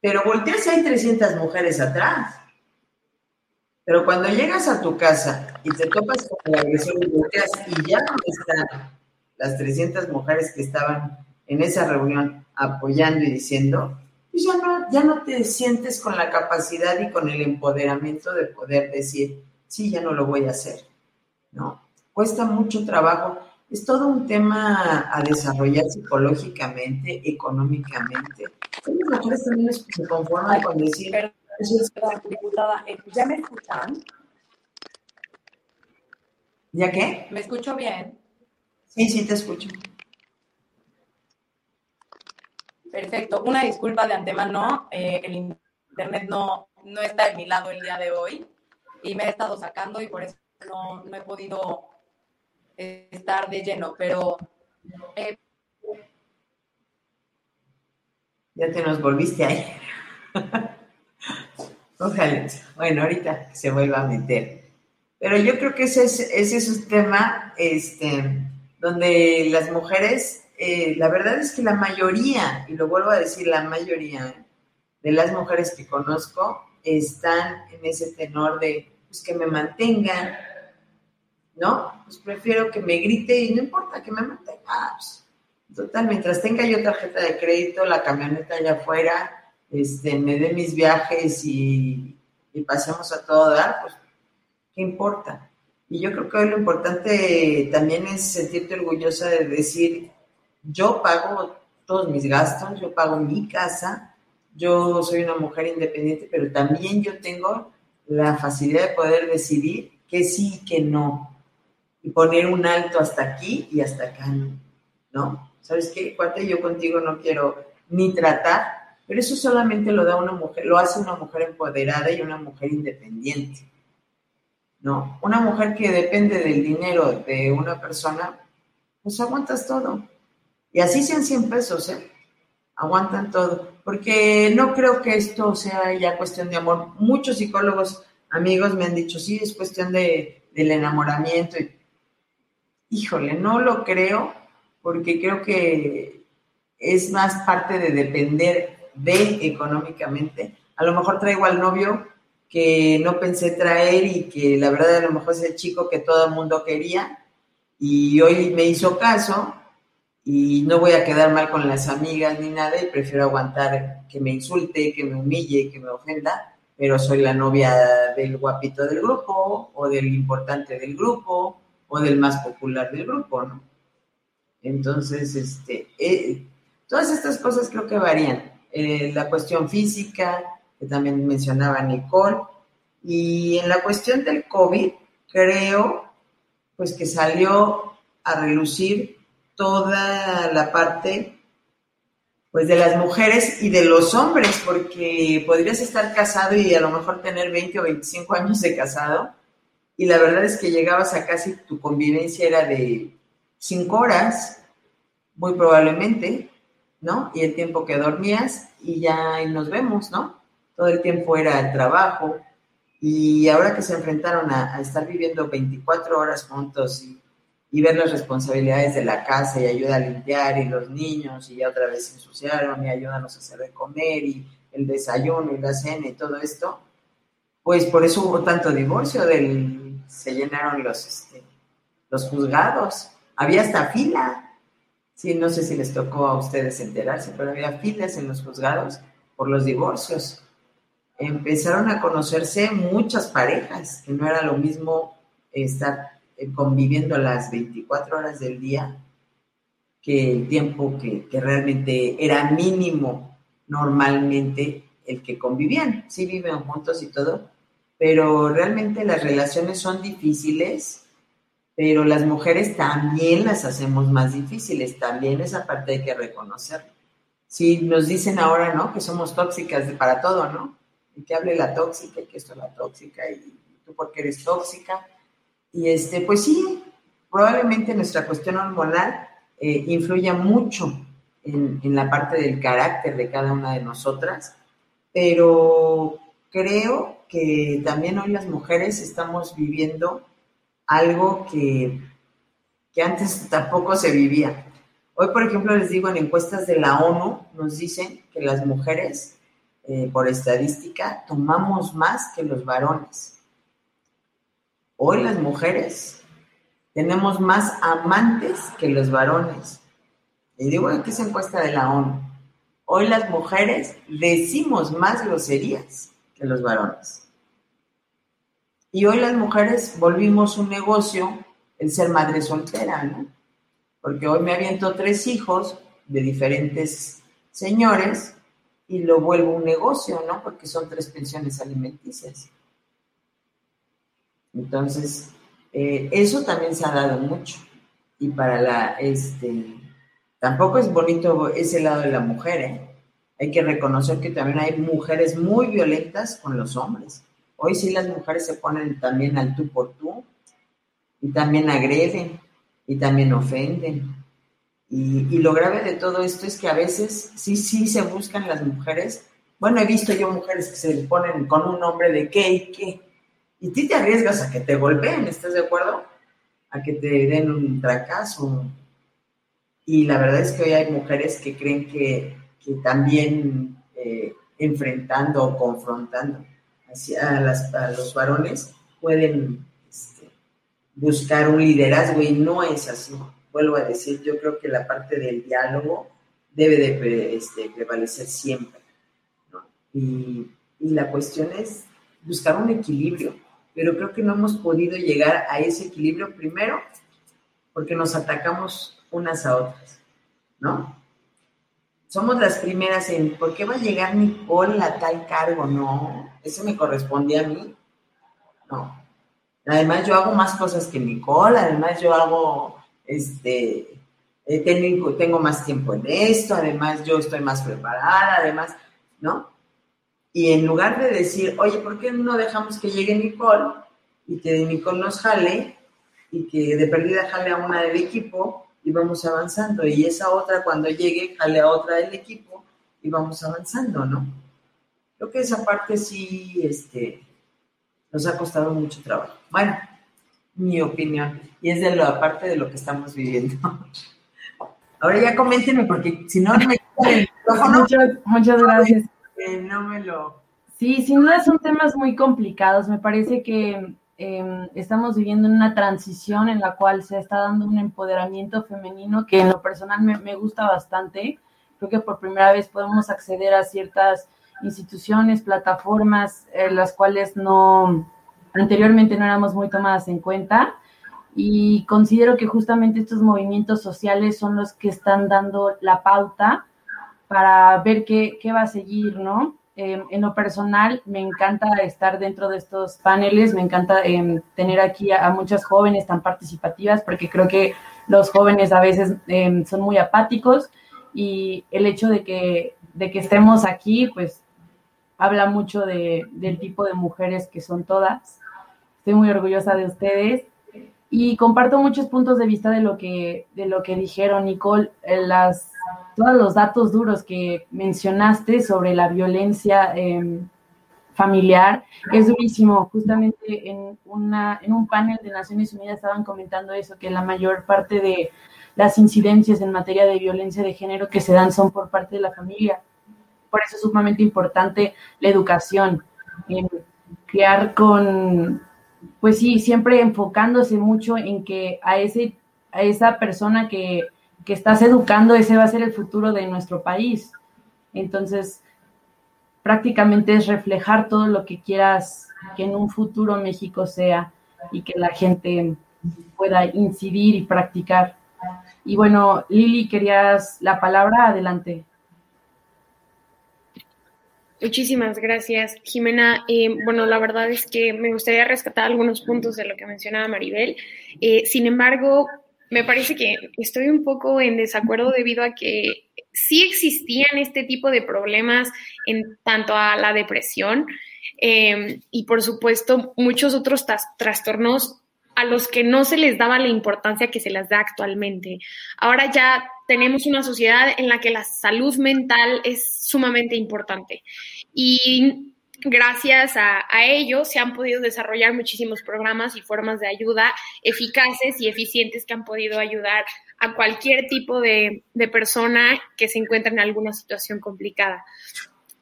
Pero volteas y hay 300 mujeres atrás. Pero cuando llegas a tu casa y te topas con la agresión y volteas y ya no están las 300 mujeres que estaban en esa reunión apoyando y diciendo, pues ya no, ya no te sientes con la capacidad y con el empoderamiento de poder decir, sí, ya no lo voy a hacer. ¿No? Cuesta mucho trabajo. Es todo un tema a desarrollar psicológicamente, económicamente. Las mujeres también se conforman con decir, diputada, eh, ¿ya me escuchan? ¿Ya qué? ¿Me escucho bien? Sí, sí, te escucho. Perfecto. Una disculpa de antemano. Eh, el internet no, no está de mi lado el día de hoy y me he estado sacando y por eso no, he podido estar de lleno, pero... Eh, ya te nos volviste ahí. Ojalá, bueno, ahorita se vuelva a meter. Pero yo creo que ese es, ese es un tema este, donde las mujeres, eh, la verdad es que la mayoría, y lo vuelvo a decir, la mayoría de las mujeres que conozco están en ese tenor de pues, que me mantengan, ¿no? Pues prefiero que me grite y no importa que me mantenga. Pues, total, mientras tenga yo tarjeta de crédito, la camioneta allá afuera, este, me dé mis viajes y, pasemos a todo dar, pues, ¿qué importa? Y yo creo que hoy lo importante también es sentirte orgullosa de decir, yo pago todos mis gastos, yo pago mi casa, yo soy una mujer independiente, pero también yo tengo la facilidad de poder decidir que sí y que no. Y poner un alto hasta aquí y hasta acá, ¿no? ¿Sabes qué? Cuate, yo contigo no quiero ni tratar pero eso solamente lo da una mujer, lo hace una mujer empoderada y una mujer independiente. ¿No? Una mujer que depende del dinero de una persona, pues aguantas todo. Y así sean 100 pesos, ¿eh? Aguantan todo. Porque no creo que esto sea ya cuestión de amor. Muchos psicólogos, amigos, me han dicho, sí, es cuestión de, del enamoramiento. Híjole, no lo creo, porque creo que es más parte de depender de económicamente. A lo mejor traigo al novio que no pensé traer y que la verdad a lo mejor es el chico que todo el mundo quería y hoy me hizo caso y no voy a quedar mal con las amigas ni nada y prefiero aguantar que me insulte, que me humille, que me ofenda, pero soy la novia del guapito del grupo o del importante del grupo o del más popular del grupo, ¿no? Entonces, este, eh, todas estas cosas creo que varían. Eh, la cuestión física, que también mencionaba Nicole, y en la cuestión del COVID, creo pues que salió a relucir toda la parte pues de las mujeres y de los hombres, porque podrías estar casado y a lo mejor tener 20 o 25 años de casado, y la verdad es que llegabas a casi tu convivencia era de 5 horas, muy probablemente, ¿no? Y el tiempo que dormías y ya nos vemos, ¿no? Todo el tiempo era el trabajo Y ahora que se enfrentaron a, estar viviendo 24 horas juntos y, y, ver las responsabilidades de la casa y ayuda a limpiar y los niños y ya otra vez se ensuciaron y ayúdanos a hacer de comer y el desayuno y la cena y todo esto, pues por eso hubo tanto divorcio, del, se llenaron los, este, los juzgados, había hasta fila. Sí, no sé si les tocó a ustedes enterarse, pero había filas en los juzgados por los divorcios empezaron a conocerse muchas parejas, que no era lo mismo estar conviviendo las 24 horas del día que el tiempo que, realmente era mínimo normalmente el que convivían. Sí viven juntos y todo, pero realmente las relaciones son difíciles, pero las mujeres también las hacemos más difíciles, también esa parte hay que reconocerlo. Si nos dicen ahora, ¿no? Que somos tóxicas para todo, ¿no? que hable la tóxica y que esto es la tóxica y tú porque eres tóxica. Y este, pues sí, probablemente nuestra cuestión hormonal eh, influya mucho en, en, la parte del carácter de cada una de nosotras, pero creo que también hoy las mujeres estamos viviendo algo que, que antes tampoco se vivía. Hoy, por ejemplo, les digo, en encuestas de la ONU nos dicen que las mujeres eh, por estadística, tomamos más que los varones. Hoy las mujeres tenemos más amantes que los varones. Y digo que es encuesta de la ONU. Hoy las mujeres decimos más groserías que los varones. Y hoy las mujeres volvimos un negocio el ser madre soltera, ¿no? Porque hoy me aviento tres hijos de diferentes señores y lo vuelvo un negocio, ¿no? Porque son tres pensiones alimenticias. Entonces, eh, eso también se ha dado mucho. Y para la, este, tampoco es bonito ese lado de la mujer, ¿eh? Hay que reconocer que también hay mujeres muy violentas con los hombres. Hoy sí las mujeres se ponen también al tú por tú y también agreden y también ofenden y, lo grave de todo esto es que a veces sí, sí se buscan las mujeres. Bueno, he visto yo mujeres que se ponen con un nombre de qué y qué. Y tú te arriesgas a que te golpeen, ¿estás de acuerdo? A que te den un fracaso. Y la verdad es que hoy hay mujeres que creen que, que también eh, enfrentando o confrontando hacia a, los varones pueden este, buscar un liderazgo y no es así vuelvo a decir, yo creo que la parte del diálogo debe de este, prevalecer siempre. Y, la cuestión es buscar un equilibrio, pero creo que no hemos podido llegar a ese equilibrio primero porque nos atacamos unas a otras, ¿no? Somos las primeras en, ¿por qué va a llegar Nicole a tal cargo? No, eso me corresponde a mí. No. Además, yo hago más cosas que Nicole, además yo hago este, eh, tengo, tengo más tiempo en esto, además yo estoy más preparada, además, ¿no? Y en lugar de decir, oye, ¿por qué no dejamos que llegue Nicole y que Nicole nos jale y que de perdida jale a una del equipo y vamos avanzando? Y esa otra cuando llegue jale a otra del equipo y vamos avanzando, ¿no? Creo que esa parte sí, este, nos ha costado mucho trabajo. Bueno, mi opinión. Y es de lo aparte de lo que estamos viviendo. Ahora ya coméntenme, porque si no, me Muchas, muchas gracias. No me lo. Sí, sin duda son temas muy complicados. Me parece que em, estamos viviendo una transición en la cual se está dando un empoderamiento femenino que en lo personal me, gusta bastante. Creo que por primera vez podemos acceder a ciertas instituciones, plataformas, en las cuales no, anteriormente no éramos muy tomadas en cuenta y considero que justamente estos movimientos sociales son los que están dando la pauta para ver qué, qué va a seguir, ¿no? Em, en lo personal, me encanta estar dentro de estos paneles, me encanta em, tener aquí a, muchas jóvenes tan participativas, porque creo que los jóvenes a veces em, son muy apáticos y el hecho de que, de que estemos aquí, pues habla mucho de, del tipo de mujeres que son todas. Estoy muy orgullosa de ustedes y comparto muchos puntos de vista de lo que, de lo que dijeron, Nicole, las, todos los datos duros que mencionaste sobre la violencia em, familiar es durísimo. Justamente en, una, en un panel de Naciones Unidas estaban comentando eso, que la mayor parte de las incidencias en materia de violencia de género que se dan son por parte de la familia. Por eso es sumamente importante la educación, en crear con, pues sí, siempre enfocándose mucho en que a, ese, a esa persona que, que estás educando, ese va a ser el futuro de nuestro país. Entonces, prácticamente es reflejar todo lo que quieras que en un futuro México sea y que la gente pueda incidir y practicar. Y bueno, Lili, querías la palabra, adelante. Muchísimas gracias, Jimena. Eh, bueno, la verdad es que me gustaría rescatar algunos puntos de lo que mencionaba Maribel. Eh, sin embargo, me parece que estoy un poco en desacuerdo debido a que sí existían este tipo de problemas en tanto a la depresión eh, y por supuesto muchos otros trastornos a los que no se les daba la importancia que se les da actualmente. Ahora ya tenemos una sociedad en la que la salud mental es sumamente importante y gracias a, ello se han podido desarrollar muchísimos programas y formas de ayuda eficaces y eficientes que han podido ayudar a cualquier tipo de, persona que se encuentra en alguna situación complicada.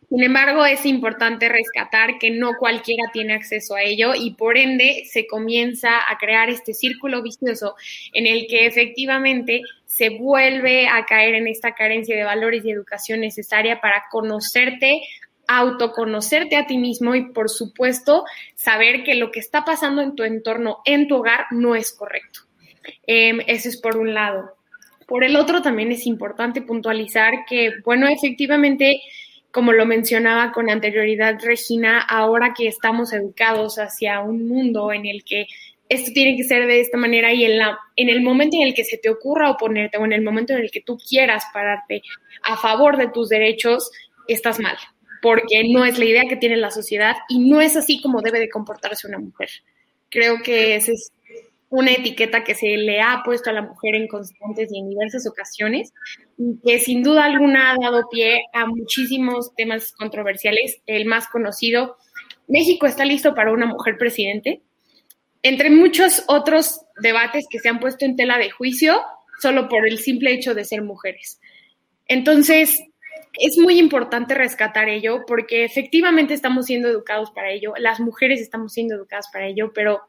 Sin embargo, es importante rescatar que no cualquiera tiene acceso a ello y por ende se comienza a crear este círculo vicioso en el que efectivamente se vuelve a caer en esta carencia de valores y educación necesaria para conocerte, autoconocerte a ti mismo y por supuesto saber que lo que está pasando en tu entorno, en tu hogar, no es correcto. Eh, eso es por un lado. Por el otro, también es importante puntualizar que, bueno, efectivamente, como lo mencionaba con anterioridad Regina, ahora que estamos educados hacia un mundo en el que esto tiene que ser de esta manera y en, el momento en el que se te ocurra oponerte o en el momento en el que tú quieras pararte a favor de tus derechos, estás mal, porque no es la idea que tiene la sociedad y no es así como debe de comportarse una mujer. Creo que ese es una etiqueta que se le ha puesto a la mujer en constantes y en diversas ocasiones, que sin duda alguna ha dado pie a muchísimos temas controversiales. El más conocido, México está listo para una mujer presidente, entre muchos otros debates que se han puesto en tela de juicio solo por el simple hecho de ser mujeres. Entonces, es muy importante rescatar ello porque efectivamente estamos siendo educados para ello, las mujeres estamos siendo educadas para ello, pero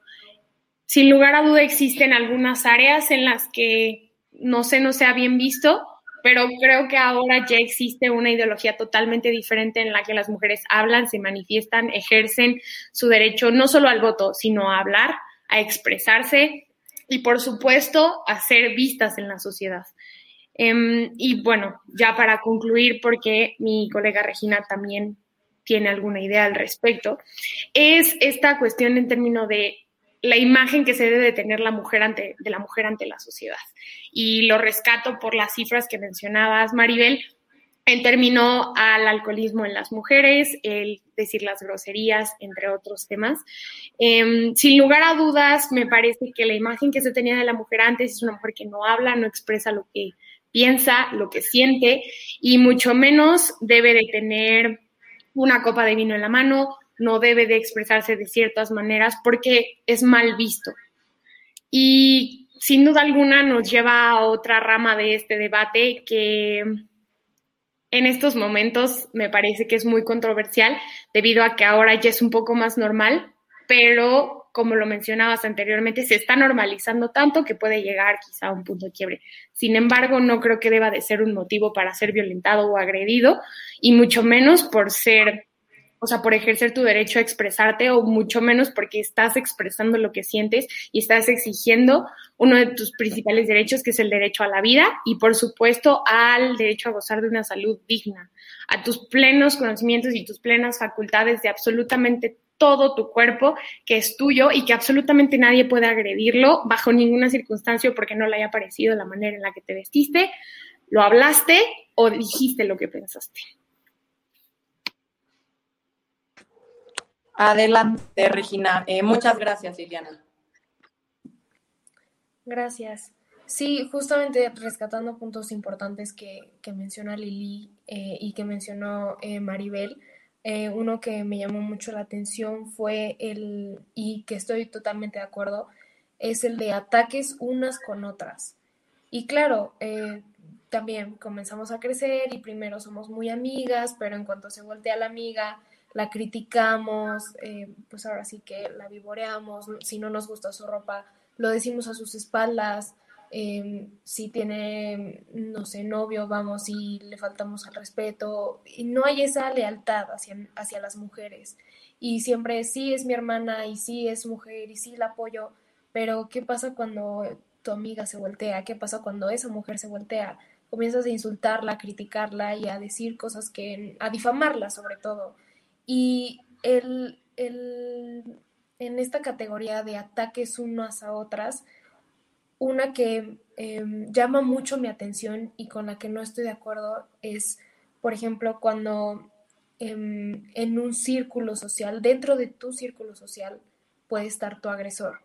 sin lugar a duda existen algunas áreas en las que no sé, no se ha bien visto, pero creo que ahora ya existe una ideología totalmente diferente en la que las mujeres hablan, se manifiestan, ejercen su derecho no solo al voto, sino a hablar, a expresarse y por supuesto a ser vistas en la sociedad. Em, y bueno, ya para concluir, porque mi colega Regina también tiene alguna idea al respecto, es esta cuestión en términos de la imagen que se debe tener la mujer ante, de la mujer ante la sociedad. Y lo rescato por las cifras que mencionabas, Maribel, en términos al alcoholismo en las mujeres, el decir las groserías, entre otros temas. Em, sin lugar a dudas, me parece que la imagen que se tenía de la mujer antes es una mujer que no habla, no expresa lo que piensa, lo que siente, y mucho menos debe de tener una copa de vino en la mano, no debe de expresarse de ciertas maneras porque es mal visto. Y sin duda alguna nos lleva a otra rama de este debate que en estos momentos me parece que es muy controversial debido a que ahora ya es un poco más normal, pero como lo mencionabas anteriormente, se está normalizando tanto que puede llegar quizá a un punto de quiebre. Sin embargo, no creo que deba de ser un motivo para ser violentado o agredido, y mucho menos por ser o sea, por ejercer tu derecho a expresarte o mucho menos porque estás expresando lo que sientes y estás exigiendo uno de tus principales derechos, que es el derecho a la vida y, por supuesto, al derecho a gozar de una salud digna, a tus plenos conocimientos y tus plenas facultades de absolutamente todo tu cuerpo que es tuyo y que absolutamente nadie puede agredirlo bajo ninguna circunstancia porque no le haya parecido la manera en la que te vestiste, lo hablaste o dijiste lo que pensaste. Adelante, Regina. Eh, muchas gracias, Liliana. Gracias. Sí, justamente rescatando puntos importantes que, menciona Lili eh, y que mencionó eh, Maribel, uno que me llamó mucho la atención fue el, y que estoy totalmente de acuerdo, es el de ataques unas con otras. Y claro, también comenzamos a crecer y primero somos muy amigas, pero en cuanto se voltea la amiga, la criticamos, eh, pues ahora sí que la vivoreamos, si no nos gusta su ropa, lo decimos a sus espaldas, Em, si tiene, no sé, novio, vamos y le faltamos al respeto. Y no hay esa lealtad hacia, hacia las mujeres. Y siempre sí es mi hermana y sí es mujer y sí la apoyo, pero ¿qué pasa cuando tu amiga se voltea? ¿Qué pasa cuando esa mujer se voltea? Comienzas a insultarla, a criticarla y a decir cosas que, a difamarla sobre todo. Y el, el, en esta categoría de ataques unas a otras, una que em, llama mucho mi atención y con la que no estoy de acuerdo es, por ejemplo, cuando em, en un círculo social, dentro de tu círculo social, puede estar tu agresor.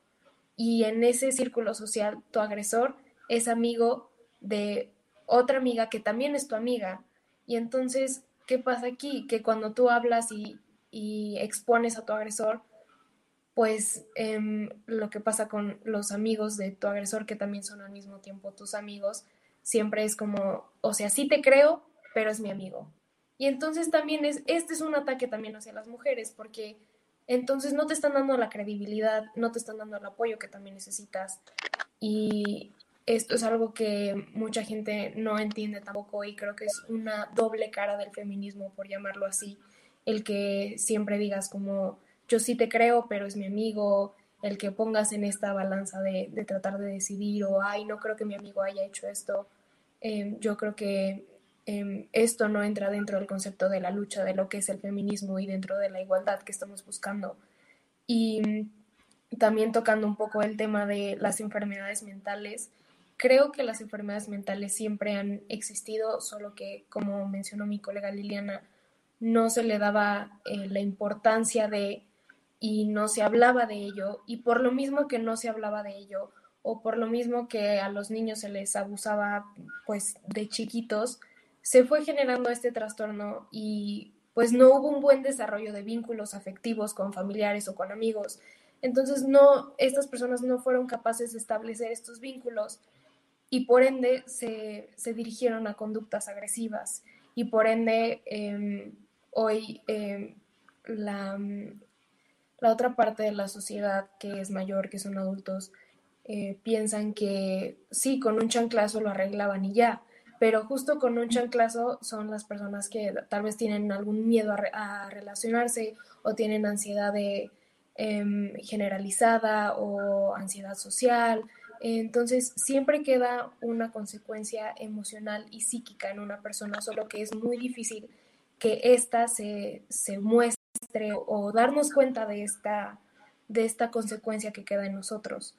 Y en ese círculo social, tu agresor es amigo de otra amiga que también es tu amiga. Y entonces, ¿qué pasa aquí? Que cuando tú hablas y, expones a tu agresor, pues em, lo que pasa con los amigos de tu agresor, que también son al mismo tiempo tus amigos, siempre es como, o sea, sí te creo, pero es mi amigo. Y entonces también es, este es un ataque también hacia las mujeres, porque entonces no te están dando la credibilidad, no te están dando el apoyo que también necesitas. Y esto es algo que mucha gente no entiende tampoco y creo que es una doble cara del feminismo, por llamarlo así, el que siempre digas como yo sí te creo, pero es mi amigo, el que pongas en esta balanza de, tratar de decidir o, ay, no creo que mi amigo haya hecho esto. Em, yo creo que em, esto no entra dentro del concepto de la lucha de lo que es el feminismo y dentro de la igualdad que estamos buscando. Y también tocando un poco el tema de las enfermedades mentales, creo que las enfermedades mentales siempre han existido, solo que, como mencionó mi colega Liliana, no se le daba eh, la importancia de y no se hablaba de ello, y por lo mismo que no se hablaba de ello, o por lo mismo que a los niños se les abusaba pues de chiquitos, se fue generando este trastorno y pues no hubo un buen desarrollo de vínculos afectivos con familiares o con amigos. Entonces no, estas personas no fueron capaces de establecer estos vínculos y por ende se, dirigieron a conductas agresivas y por ende em, hoy em, la, la otra parte de la sociedad que es mayor, que son adultos, eh, piensan que sí, con un chanclazo lo arreglaban y ya, pero justo con un chanclazo son las personas que tal vez tienen algún miedo a, relacionarse o tienen ansiedad em, generalizada o ansiedad social. Entonces, siempre queda una consecuencia emocional y psíquica en una persona, solo que es muy difícil que ésta se, se muestre o darnos cuenta de esta, de esta consecuencia que queda en nosotros.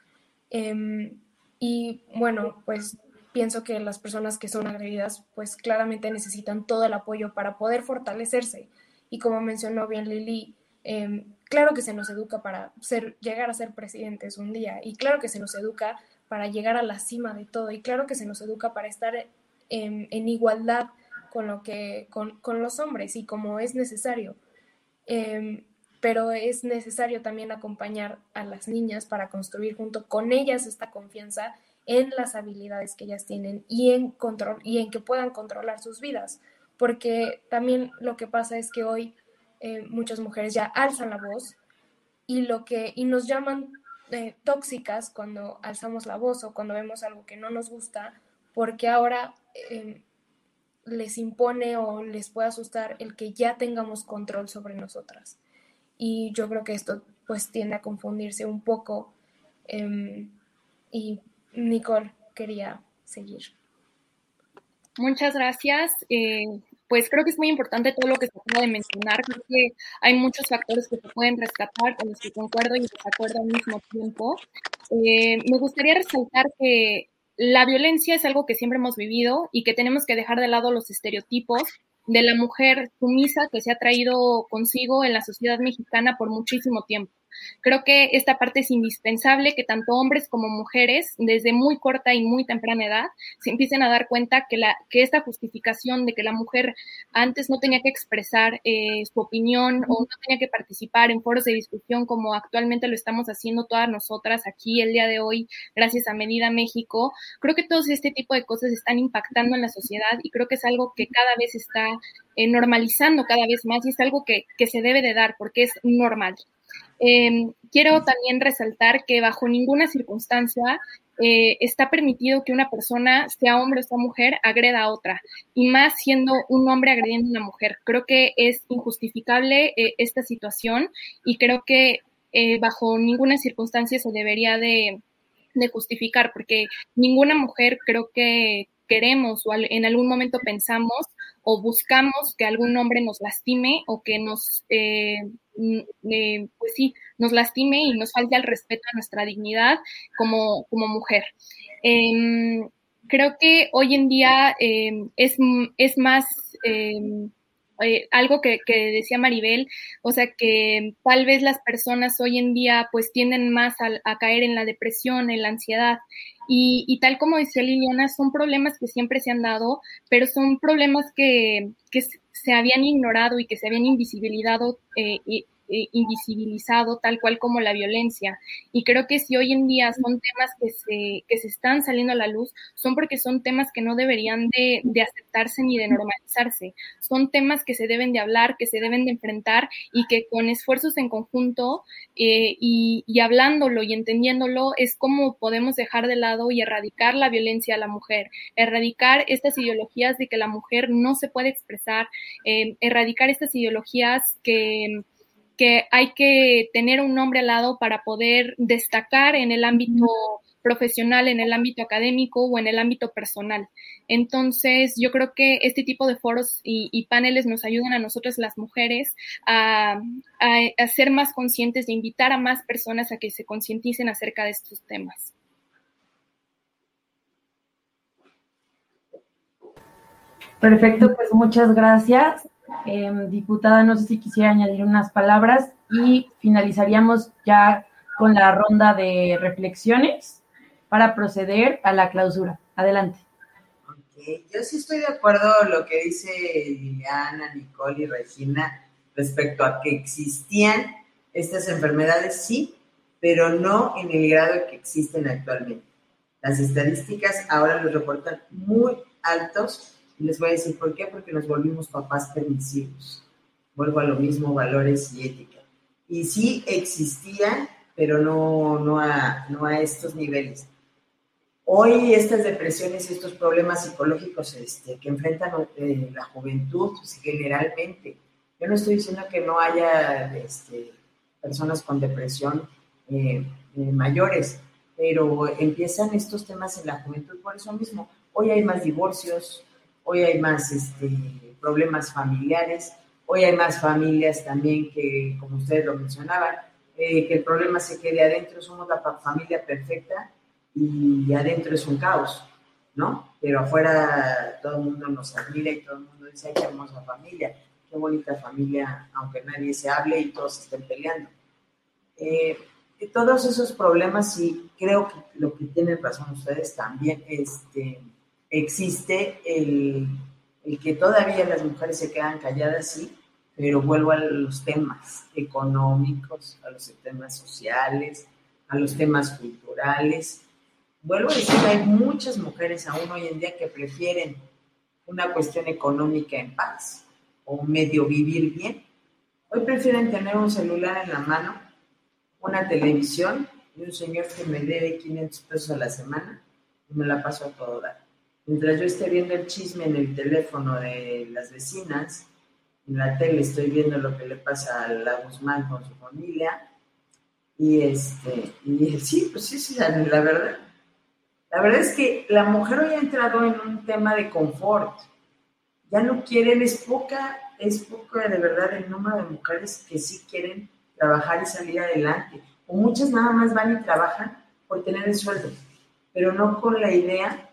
Em, y bueno, pues pienso que las personas que son agredidas, pues claramente necesitan todo el apoyo para poder fortalecerse. Y como mencionó bien Lili, em, claro que se nos educa para llegar a ser presidentes un día, y claro que se nos educa para llegar a la cima de todo, y claro que se nos educa para estar en, igualdad con, lo que, con, con los hombres y como es necesario. Em, pero es necesario también acompañar a las niñas para construir junto con ellas esta confianza en las habilidades que ellas tienen y en control y en que puedan controlar sus vidas, porque también lo que pasa es que hoy eh, muchas mujeres ya alzan la voz y lo que y nos llaman eh, tóxicas cuando alzamos la voz o cuando vemos algo que no nos gusta, porque ahora em, les impone o les puede asustar el que ya tengamos control sobre nosotras. Y yo creo que esto pues tiende a confundirse un poco. Em, y Nicole quería seguir. Muchas gracias. Eh, pues creo que es muy importante todo lo que se acaba de mencionar. Creo que hay muchos factores que se pueden rescatar con los que concuerdo y desacuerdo al mismo tiempo. Eh, me gustaría resaltar que la violencia es algo que siempre hemos vivido y que tenemos que dejar de lado los estereotipos de la mujer sumisa que se ha traído consigo en la sociedad mexicana por muchísimo tiempo. Creo que esta parte es indispensable, que tanto hombres como mujeres, desde muy corta y muy temprana edad, se empiecen a dar cuenta que, la, que esta justificación de que la mujer antes no tenía que expresar eh, su opinión o no tenía que participar en foros de discusión como actualmente lo estamos haciendo todas nosotras aquí el día de hoy, gracias a Medida México, creo que todo este tipo de cosas están impactando en la sociedad y creo que es algo que cada vez está eh, normalizando cada vez más y es algo que, que, se debe de dar porque es normal. Eh, quiero también resaltar que bajo ninguna circunstancia eh, está permitido que una persona, sea hombre o sea mujer, agreda a otra, y más siendo un hombre agrediendo a una mujer. Creo que es injustificable eh, esta situación y creo que eh, bajo ninguna circunstancia se debería de, de justificar, porque ninguna mujer creo que queremos o en algún momento pensamos o buscamos que algún hombre nos lastime o que nos, eh, eh, pues sí, nos lastime y nos falte el respeto a nuestra dignidad como, como mujer. Em, creo que hoy en día em, es, es, más... Em, eh, algo que, decía Maribel, o sea que tal vez las personas hoy en día pues tienden más a caer en la depresión, en la ansiedad y, y, tal como decía Liliana, son problemas que siempre se han dado, pero son problemas que, que se habían ignorado y que se habían invisibilizado eh, invisibilizado tal cual como la violencia. Y creo que si hoy en día son temas que se, que se están saliendo a la luz, son porque son temas que no deberían de, de aceptarse ni de normalizarse. Son temas que se deben de hablar, que se deben de enfrentar y que con esfuerzos en conjunto eh, y, y hablándolo y entendiéndolo es como podemos dejar de lado y erradicar la violencia a la mujer, erradicar estas ideologías de que la mujer no se puede expresar, eh, erradicar estas ideologías que que hay que tener un nombre al lado para poder destacar en el ámbito profesional, en el ámbito académico o en el ámbito personal. Entonces, yo creo que este tipo de foros y, paneles nos ayudan a nosotras las mujeres a, a, ser más conscientes, de invitar a más personas a que se concienticen acerca de estos temas. Perfecto, pues muchas gracias. Em, diputada, no sé si quisiera añadir unas palabras y finalizaríamos ya con la ronda de reflexiones para proceder a la clausura. Adelante. Yo sí estoy de acuerdo con lo que dice Liliana, Nicole y Regina respecto a que existían estas enfermedades, sí, pero no en el grado que existen actualmente. Las estadísticas ahora los reportan muy altos les voy a decir por qué, porque nos volvimos papás permisivos. Vuelvo a lo mismo, valores y ética. Y sí existía, pero no, no, a, no a estos niveles. Hoy estas depresiones y estos problemas psicológicos este, que enfrentan eh, la juventud pues, generalmente, yo no estoy diciendo que no haya este, personas con depresión eh, eh, mayores, pero empiezan estos temas en la juventud por eso mismo. Hoy hay más divorcios, hoy hay más este, problemas familiares, hoy hay más familias también que, como ustedes lo mencionaban, eh, que el problema se quede adentro, somos la familia perfecta y adentro es un caos, ¿no? Pero afuera todo el mundo nos admira y todo el mundo dice, ay, qué hermosa familia, qué bonita familia, aunque nadie se hable y todos estén peleando. Eh, todos esos problemas, y creo que lo que tienen razón ustedes también, este, existe el, que todavía las mujeres se quedan calladas, sí, pero vuelvo a los temas económicos, a los temas sociales, a los temas culturales. Vuelvo a decir, hay muchas mujeres aún hoy en día que prefieren una cuestión económica en paz o medio vivir bien. Hoy prefieren tener un celular en la mano, una televisión y un señor que me debe 500 pesos a la semana y me la paso a todo dar mientras yo esté viendo el chisme en el teléfono de las vecinas, en la tele estoy viendo lo que le pasa a la Guzmán con su familia, y este, y sí, pues sí, sí, la verdad. La verdad es que la mujer hoy ha entrado en un tema de confort. Ya no quieren, es poca, es poca de verdad el número de mujeres que sí quieren trabajar y salir adelante. O muchas nada más van y trabajan por tener el sueldo, pero no con la idea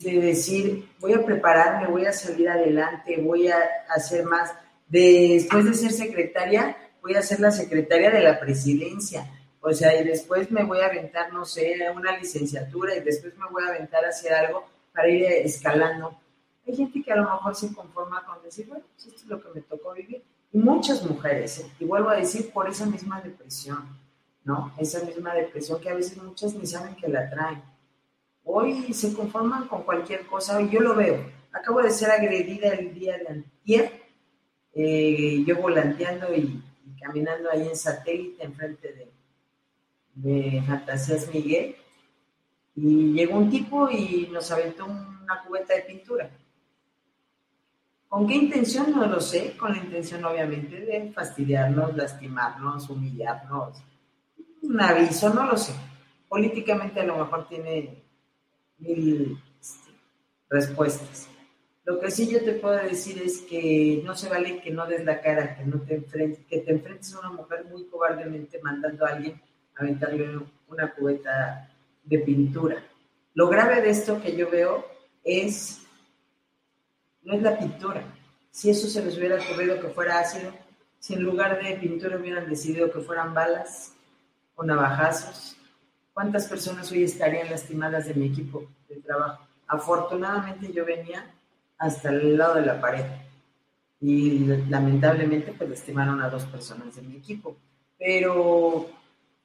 de decir, voy a prepararme, voy a salir adelante, voy a hacer más. Después de ser secretaria, voy a ser la secretaria de la presidencia. O sea, y después me voy a aventar, no sé, una licenciatura y después me voy a aventar hacia algo para ir escalando. Hay gente que a lo mejor se conforma con decir, bueno, pues esto es lo que me tocó vivir. Y muchas mujeres, ¿eh? y vuelvo a decir, por esa misma depresión, ¿no? Esa misma depresión que a veces muchas ni saben que la traen. Hoy se conforman con cualquier cosa, yo lo veo. Acabo de ser agredida el día de antier, eh, yo volanteando y, caminando ahí en satélite enfrente de, de Fantasías Miguel, y llegó un tipo y nos aventó una cubeta de pintura. ¿Con qué intención? No lo sé. Con la intención, obviamente, de fastidiarnos, lastimarnos, humillarnos. Un aviso, no lo sé. Políticamente a lo mejor tiene este, respuestas. Lo que sí yo te puedo decir es que no se vale que no des la cara, que no te enfrentes, que te enfrentes a una mujer muy cobardemente mandando a alguien a aventarle una cubeta de pintura. Lo grave de esto que yo veo es, no es la pintura. Si eso se les hubiera ocurrido que fuera ácido, si en lugar de pintura hubieran decidido que fueran balas o navajazos, ¿cuántas personas hoy estarían lastimadas de mi equipo de trabajo? Afortunadamente yo venía hasta el lado de la pared y lamentablemente pues lastimaron a dos personas de mi equipo. Pero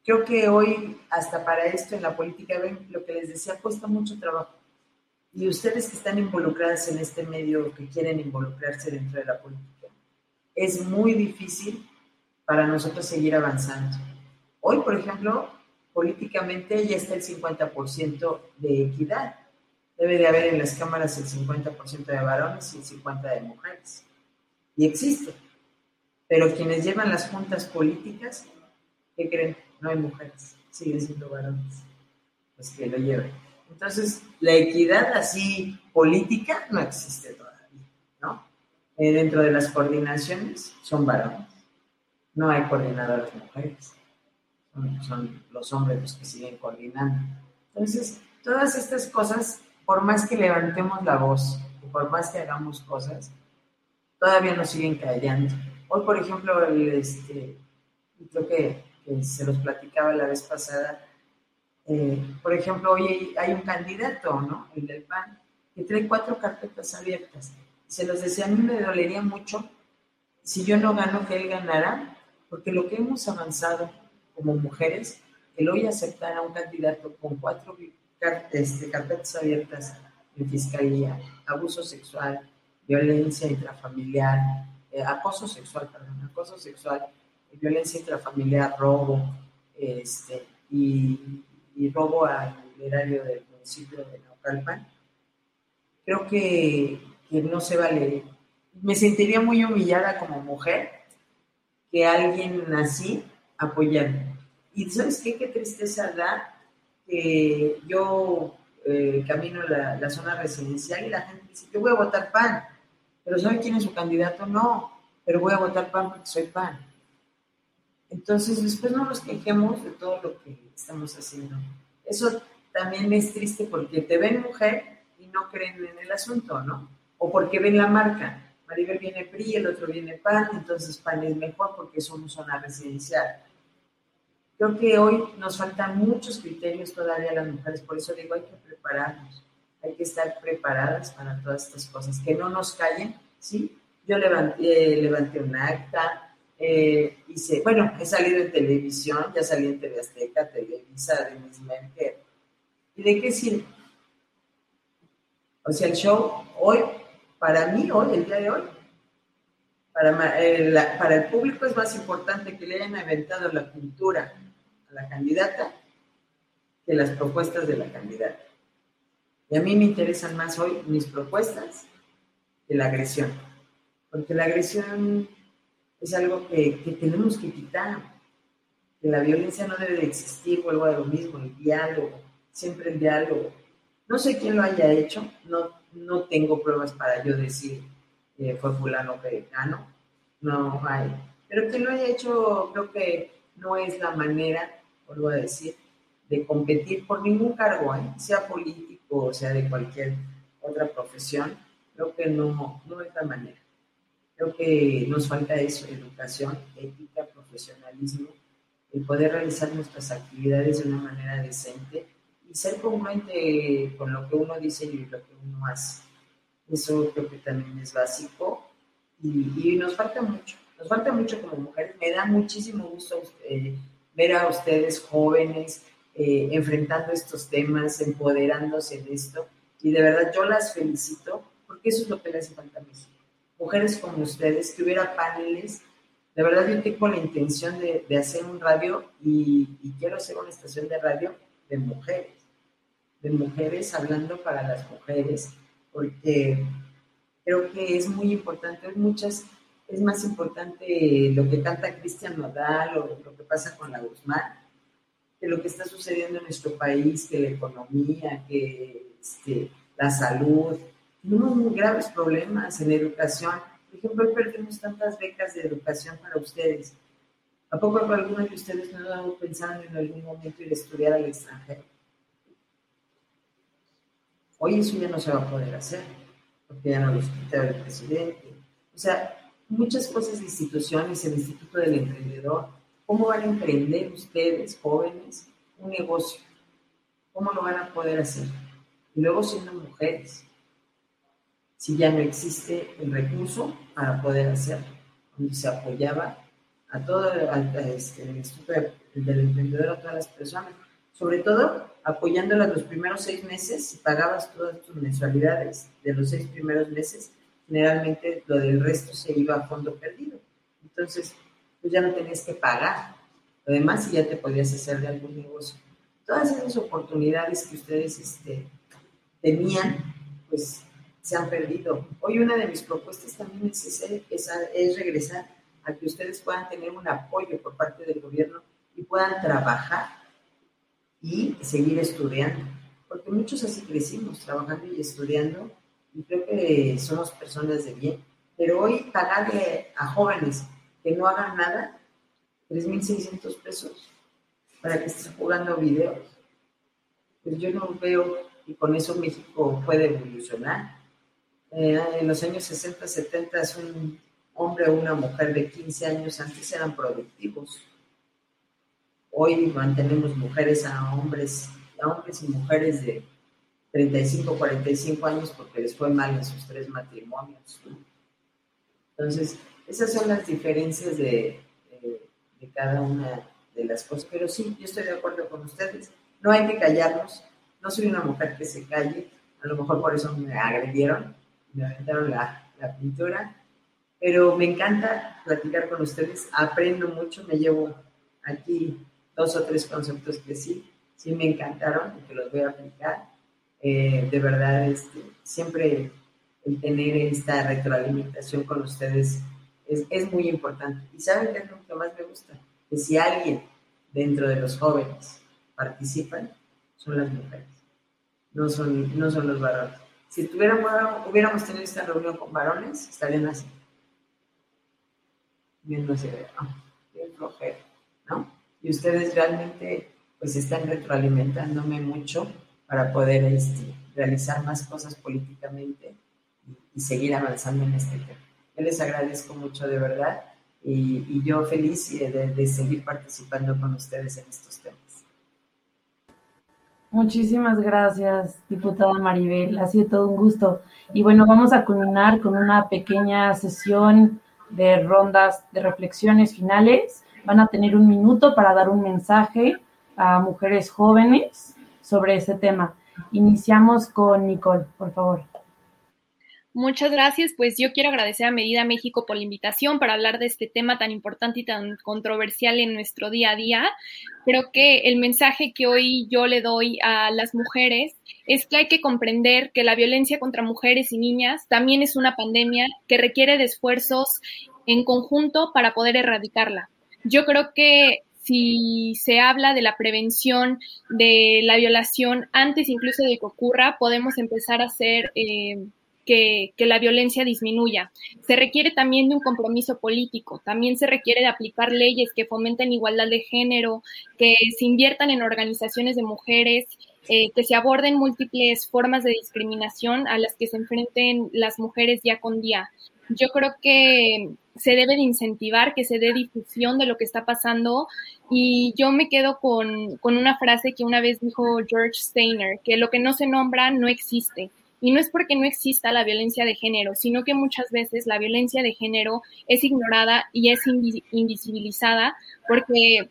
Creo que hoy, hasta para esto en la política, ven, lo que les decía, cuesta mucho trabajo. Y ustedes que están involucradas en este medio, que quieren involucrarse dentro de la política, es muy difícil para nosotros seguir avanzando. Hoy, por ejemplo, políticamente ya está el 50% de equidad. Debe de haber en las cámaras el 50% de varones y el 50% de mujeres. Y existe. Pero quienes llevan las juntas políticas, ¿qué creen? no hay mujeres, siguen siendo varones los que lo lleven. Entonces, la equidad así política no existe todavía, ¿no? Eh, dentro de las coordinaciones son varones, no hay coordinadoras mujeres, son, los hombres los que siguen coordinando. Entonces, todas estas cosas, por más que levantemos la voz, por más que hagamos cosas, todavía nos siguen callando. Hoy, por ejemplo, el, este, creo que se los platicaba la vez pasada. Eh, por ejemplo, hoy hay un candidato, ¿no? El del PAN, que trae cuatro carpetas abiertas. Se los decía, a mí me dolería mucho si yo no gano, que él ganara, porque lo que hemos avanzado como mujeres, el hoy aceptar a un candidato con cuatro este, carpetas abiertas en fiscalía, abuso sexual, violencia intrafamiliar, eh, acoso sexual, perdón, acoso sexual, violencia intrafamiliar, robo, este, y, robo al erario del municipio de Naucalpan, creo que, no se vale. Me sentiría muy humillada como mujer que alguien así apoyara. Y ¿sabes qué? Qué tristeza da que yo eh, camino la, zona residencial y la gente dice, yo voy a votar PAN, pero ¿sabe quién es su candidato? No, pero voy a votar PAN porque soy PAN. Entonces, después no nos quejemos de todo lo que estamos haciendo. Eso también es triste porque te ven mujer y no creen en el asunto, ¿no? O porque ven la marca. Maribel viene PRI, el otro viene PAN, entonces PAN es mejor porque somos zona residencial. Creo que hoy nos faltan muchos criterios todavía las mujeres, por eso digo, hay que prepararnos, hay que estar preparadas para todas estas cosas, que no nos callen, ¿sí? Yo levanté, levanté un acta, eh, hice, bueno, he salido en televisión, ya salí en TV Azteca, Televisa, de mis Merker. ¿Y de qué sirve? O sea, el show hoy, para mí, hoy, el día de hoy, para, eh, para el público es más importante que le hayan inventado la cultura a la candidata que las propuestas de la candidata. Y a mí me interesan más hoy mis propuestas que la agresión. Porque la agresión es algo que, tenemos que quitar. Que la violencia no debe de existir, vuelvo a lo mismo, el diálogo, siempre el diálogo. No sé quién lo haya hecho, no, no tengo pruebas para yo decir eh, fue fulano que no hay. Pero quien lo haya hecho, creo que no es la manera, vuelvo a decir, de competir por ningún cargo, ¿eh? sea político o sea de cualquier otra profesión, creo que no, no es la manera. Creo que nos falta eso, educación, ética, profesionalismo, el poder realizar nuestras actividades de una manera decente ser congruente con lo que uno dice y lo que uno hace. Eso creo que también es básico y, nos falta mucho, nos falta mucho como mujeres. Me da muchísimo gusto eh, ver a ustedes jóvenes eh, enfrentando estos temas, empoderándose en esto y de verdad yo las felicito porque eso es lo que le hace falta a México. Mujeres como ustedes, que hubiera paneles. De verdad yo tengo la intención de, hacer un radio y, quiero hacer una estación de radio de mujeres, de mujeres hablando para las mujeres, porque creo que es muy importante, hay muchas, es más importante lo que canta Cristian Nodal o lo que pasa con la Guzmán, que lo que está sucediendo en nuestro país, que la economía, que este, la salud, tenemos graves problemas en educación. Por ejemplo, hoy perdemos tantas becas de educación para ustedes. ¿A poco alguno de ustedes no ha pensando en algún momento ir a estudiar al extranjero? Hoy eso ya no se va a poder hacer, porque ya no lo quita el presidente. O sea, muchas cosas de instituciones, el Instituto del Emprendedor, ¿cómo van a emprender ustedes, jóvenes, un negocio? ¿Cómo lo van a poder hacer? Y luego siendo mujeres si ya no existe el recurso para poder hacerlo, donde se apoyaba a todo este, el Instituto del Emprendedor, a todas las personas, sobre todo apoyándolas los primeros seis meses, si pagabas todas tus mensualidades de los seis primeros meses, generalmente lo del resto se iba a fondo perdido. Entonces, pues ya no tenías que pagar. Lo demás, ya te podías hacer de algún negocio. Todas esas oportunidades que ustedes este, tenían, pues se han perdido. Hoy una de mis propuestas también es, es, regresar a que ustedes puedan tener un apoyo por parte del gobierno y puedan trabajar y seguir estudiando. Porque muchos así crecimos, trabajando y estudiando, y creo que somos personas de bien. Pero hoy pagarle a jóvenes que no hagan nada, 3.600 pesos para que estén jugando videos, pues yo no veo y con eso México puede evolucionar. Eh, en los años 60, 70, un hombre o una mujer de 15 años antes eran productivos. Hoy mantenemos mujeres a hombres, a hombres y mujeres de 35, 45 años porque les fue mal en sus tres matrimonios. Entonces, esas son las diferencias de, de cada una de las cosas. Pero sí, yo estoy de acuerdo con ustedes. No hay que callarnos. No soy una mujer que se calle. A lo mejor por eso me agredieron me aventaron la, la pintura, pero me encanta platicar con ustedes, aprendo mucho, me llevo aquí dos o tres conceptos que sí, sí me encantaron y que los voy a aplicar. Eh, de verdad, este, siempre el tener esta retroalimentación con ustedes es, es, muy importante. Y saben qué es lo que más me gusta, que si alguien dentro de los jóvenes participan, son las mujeres, no son, no son los varones. Si tuviéramos, hubiéramos tenido esta reunión con varones, estarían así. Viéndose, ah, bien flojero, ¿no? Y ustedes realmente pues están retroalimentándome mucho para poder este, realizar más cosas políticamente y, seguir avanzando en este tema. Yo les agradezco mucho de verdad y, yo feliz de, de seguir participando con ustedes en estos temas. Muchísimas gracias, diputada Maribel. Ha sido todo un gusto. Y bueno, vamos a culminar con una pequeña sesión de rondas de reflexiones finales. Van a tener un minuto para dar un mensaje a mujeres jóvenes sobre este tema. Iniciamos con Nicole, por favor. Muchas gracias. Pues yo quiero agradecer a Medida México por la invitación para hablar de este tema tan importante y tan controversial en nuestro día a día. Creo que el mensaje que hoy yo le doy a las mujeres es que hay que comprender que la violencia contra mujeres y niñas también es una pandemia que requiere de esfuerzos en conjunto para poder erradicarla. Yo creo que si se habla de la prevención de la violación antes incluso de que ocurra, podemos empezar a hacer eh, que, la violencia disminuya. Se requiere también de un compromiso político, también se requiere de aplicar leyes que fomenten igualdad de género, que se inviertan en organizaciones de mujeres eh, que se aborden múltiples formas de discriminación a las que se enfrenten las mujeres día con día. Yo creo que se debe de incentivar que se dé difusión de lo que está pasando y yo me quedo con, con una frase que una vez dijo George Steiner, que lo que no se nombra no existe. Y no es porque no exista la violencia de género, sino que muchas veces la violencia de género es ignorada y es invisibilizada porque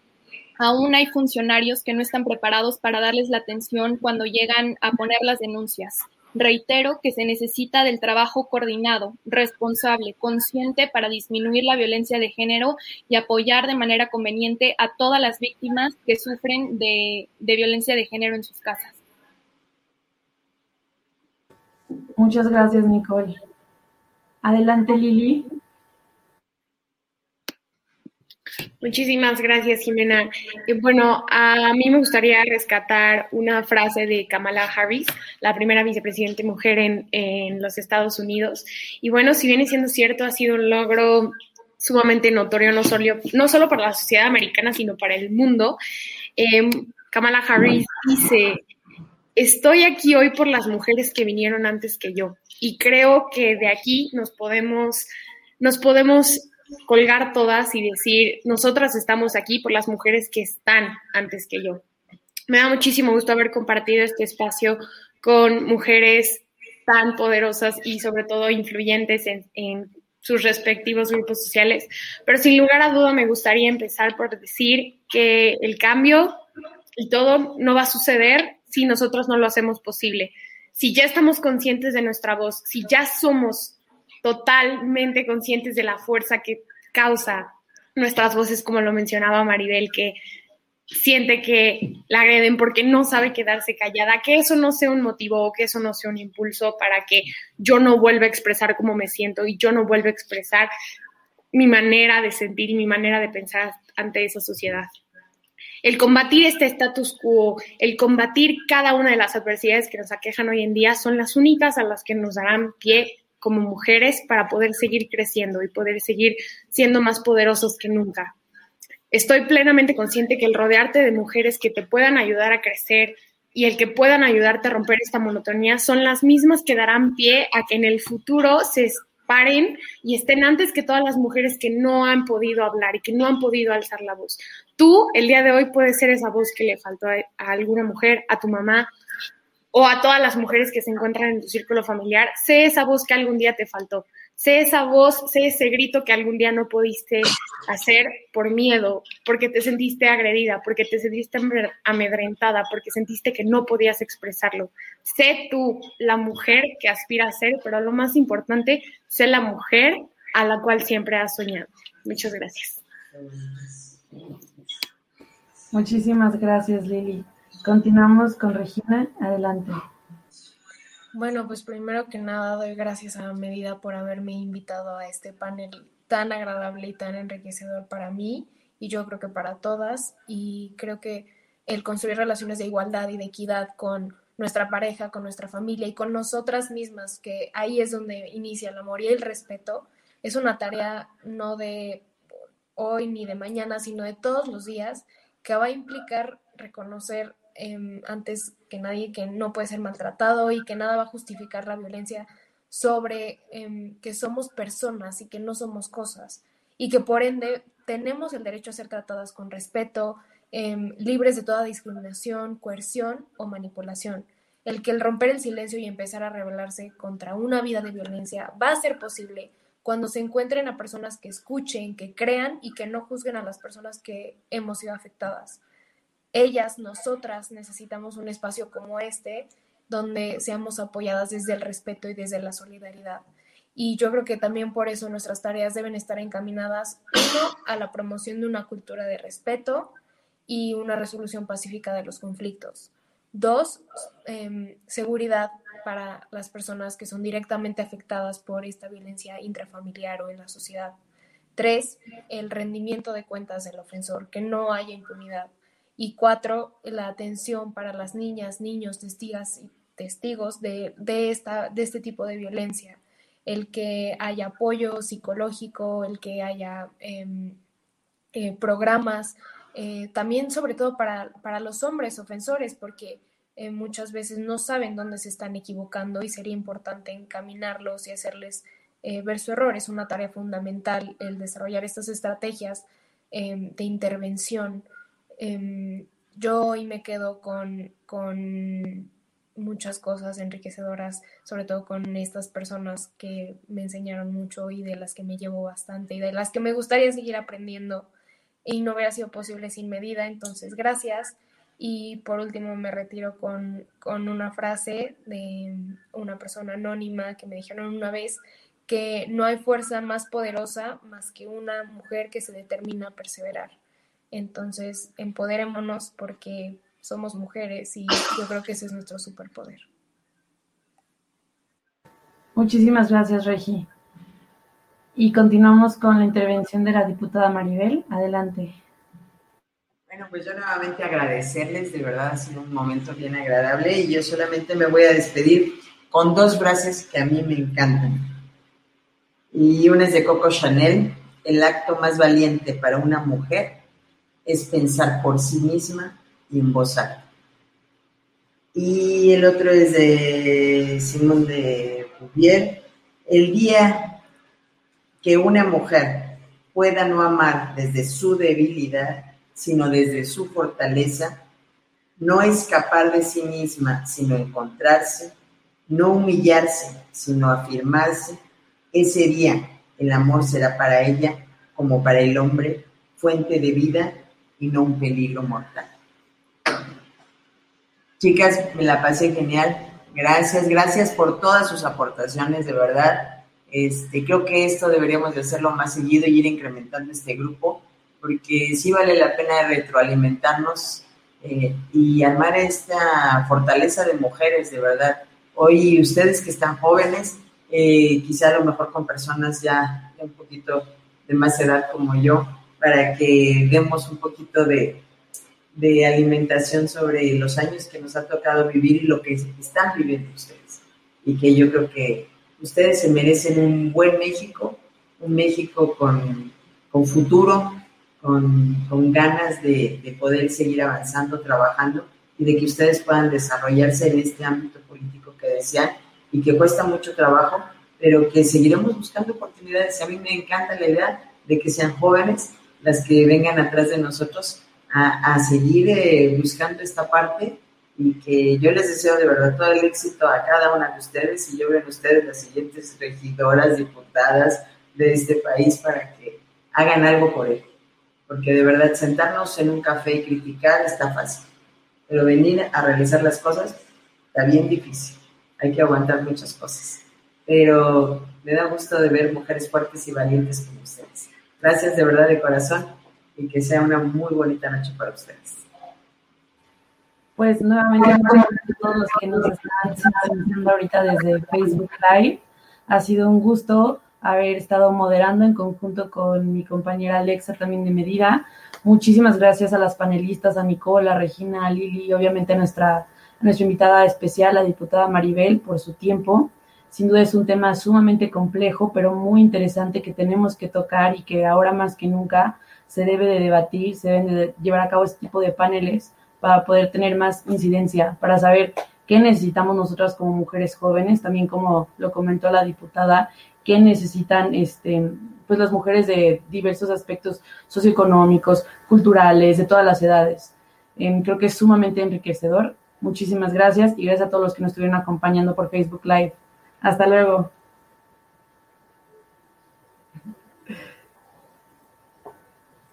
aún hay funcionarios que no están preparados para darles la atención cuando llegan a poner las denuncias. Reitero que se necesita del trabajo coordinado, responsable, consciente para disminuir la violencia de género y apoyar de manera conveniente a todas las víctimas que sufren de, de violencia de género en sus casas. Muchas gracias, Nicole. Adelante, Lili. Muchísimas gracias, Jimena. bueno, a mí me gustaría rescatar una frase de Kamala Harris, la primera vicepresidente mujer en, los Estados Unidos. Y bueno, si viene siendo cierto, ha sido un logro sumamente notorio, no solo, no solo para la sociedad americana, sino para el mundo. Em, Kamala Harris dice, estoy aquí hoy por las mujeres que vinieron antes que yo y creo que de aquí nos podemos, nos podemos colgar todas y decir, nosotras estamos aquí por las mujeres que están antes que yo. Me da muchísimo gusto haber compartido este espacio con mujeres tan poderosas y sobre todo influyentes en, en sus respectivos grupos sociales. Pero sin lugar a duda me gustaría empezar por decir que el cambio y todo no va a suceder si nosotros no lo hacemos posible. Si ya estamos conscientes de nuestra voz, si ya somos totalmente conscientes de la fuerza que causa nuestras voces, como lo mencionaba Maribel, que siente que la agreden porque no sabe quedarse callada, que eso no sea un motivo o que eso no sea un impulso para que yo no vuelva a expresar cómo me siento y yo no vuelva a expresar mi manera de sentir y mi manera de pensar ante esa sociedad. El combatir este status quo, el combatir cada una de las adversidades que nos aquejan hoy en día son las únicas a las que nos darán pie como mujeres para poder seguir creciendo y poder seguir siendo más poderosos que nunca. Estoy plenamente consciente que el rodearte de mujeres que te puedan ayudar a crecer y el que puedan ayudarte a romper esta monotonía son las mismas que darán pie a que en el futuro se paren y estén antes que todas las mujeres que no han podido hablar y que no han podido alzar la voz. Tú, el día de hoy, puedes ser esa voz que le faltó a, alguna mujer, a tu mamá o a todas las mujeres que se encuentran en tu círculo familiar. Sé esa voz que algún día te faltó. Sé esa voz, sé ese grito que algún día no pudiste hacer por miedo, porque te sentiste agredida, porque te sentiste amedrentada, porque sentiste que no podías expresarlo. Sé tú la mujer que aspira a ser, pero lo más importante, sé la mujer a la cual siempre has soñado. Muchas gracias. Muchísimas gracias, Lili. Continuamos con Regina. Adelante. Bueno, pues primero que nada doy gracias a Medida por haberme invitado a este panel tan agradable y tan enriquecedor para mí y yo creo que para todas. Y creo que el construir relaciones de igualdad y de equidad con nuestra pareja, con nuestra familia y con nosotras mismas, que ahí es donde inicia el amor y el respeto, es una tarea no de hoy ni de mañana, sino de todos los días que va a implicar reconocer em, antes que nadie que no puede ser maltratado y que nada va a justificar la violencia sobre em, que somos personas y que no somos cosas y que por ende tenemos el derecho a ser tratadas con respeto, em, libres de toda discriminación, coerción o manipulación. El que el romper el silencio y empezar a rebelarse contra una vida de violencia va a ser posible cuando se encuentren a personas que escuchen, que crean y que no juzguen a las personas que hemos sido afectadas. Ellas, nosotras, necesitamos un espacio como este donde seamos apoyadas desde el respeto y desde la solidaridad. Y yo creo que también por eso nuestras tareas deben estar encaminadas, uno, a la promoción de una cultura de respeto y una resolución pacífica de los conflictos. Dos, em, seguridad para las personas que son directamente afectadas por esta violencia intrafamiliar o en la sociedad. Tres, el rendimiento de cuentas del ofensor, que no haya impunidad. Y cuatro, la atención para las niñas, niños, testigas y testigos de, esta, de este tipo de violencia. El que haya apoyo psicológico, el que haya em, eh, programas, eh, también sobre todo para, para los hombres ofensores, porque eh, muchas veces no saben dónde se están equivocando y sería importante encaminarlos y hacerles ver su error. Es una tarea fundamental el desarrollar estas estrategias em, de intervención. Em, yo hoy me quedo con, con muchas cosas enriquecedoras, sobre todo con estas personas que me enseñaron mucho y de las que me llevo bastante y de las que me gustaría seguir aprendiendo y no hubiera sido posible sin medida. Entonces, gracias. Y por último me retiro con, con una frase de una persona anónima que me dijeron una vez que no hay fuerza más poderosa más que una mujer que se determina a perseverar. Entonces, empoderémonos porque somos mujeres y yo creo que ese es nuestro superpoder. Muchísimas gracias, Regi. Y continuamos con la intervención de la diputada Maribel. Adelante. Bueno, pues yo nuevamente agradecerles, de verdad ha sido un momento bien agradable y yo solamente me voy a despedir con dos frases que a mí me encantan. Y una es de Coco Chanel, el acto más valiente para una mujer es pensar por sí misma y en voz alta. Y el otro es de Simón de Pouvier, el día que una mujer pueda no amar desde su debilidad, sino desde su fortaleza, no escapar de sí misma, sino encontrarse, no humillarse, sino afirmarse, ese día el amor será para ella, como para el hombre, fuente de vida y no un peligro mortal. Chicas, me la pasé genial. Gracias, gracias por todas sus aportaciones, de verdad. Este, creo que esto deberíamos de hacerlo más seguido y ir incrementando este grupo porque sí vale la pena retroalimentarnos eh, y armar esta fortaleza de mujeres, de verdad. Hoy ustedes que están jóvenes, eh, quizá a lo mejor con personas ya un poquito de más edad como yo, para que demos un poquito de, de alimentación sobre los años que nos ha tocado vivir y lo que están viviendo ustedes. Y que yo creo que ustedes se merecen un buen México, un México con, con futuro, con, ganas de, poder seguir avanzando, trabajando y de que ustedes puedan desarrollarse en este ámbito político que desean y que cuesta mucho trabajo, pero que seguiremos buscando oportunidades. A mí me encanta la idea de que sean jóvenes las que vengan atrás de nosotros a, seguir eh, buscando esta parte. Y que yo les deseo de verdad todo el éxito a cada una de ustedes y yo veo en ustedes las siguientes regidoras, diputadas de este país para que hagan algo por él. Porque de verdad sentarnos en un café y criticar está fácil, pero venir a realizar las cosas está bien difícil, hay que aguantar muchas cosas, pero me da gusto de ver mujeres fuertes y valientes como ustedes. Gracias de verdad de corazón y que sea una muy bonita noche para ustedes. Pues nuevamente a todos los que nos están sintonizando ahorita desde Facebook Live. Ha sido un gusto haber estado moderando en conjunto con mi compañera Alexa también de Medida. Muchísimas gracias a las panelistas, a Nicole, a Regina, a Lili y obviamente a nuestra, nuestra invitada especial, la diputada Maribel, por su tiempo. Sin duda es un tema sumamente complejo, pero muy interesante que tenemos que tocar y que ahora más que nunca se debe de debatir, se deben de llevar a cabo este tipo de paneles para poder tener más incidencia, para saber qué necesitamos nosotras como mujeres jóvenes, también como lo comentó la diputada, qué necesitan este, pues las mujeres de diversos aspectos socioeconómicos, culturales, de todas las edades. Em, creo que es sumamente enriquecedor. Muchísimas gracias y gracias a todos los que nos estuvieron acompañando por Facebook Live. Hasta luego.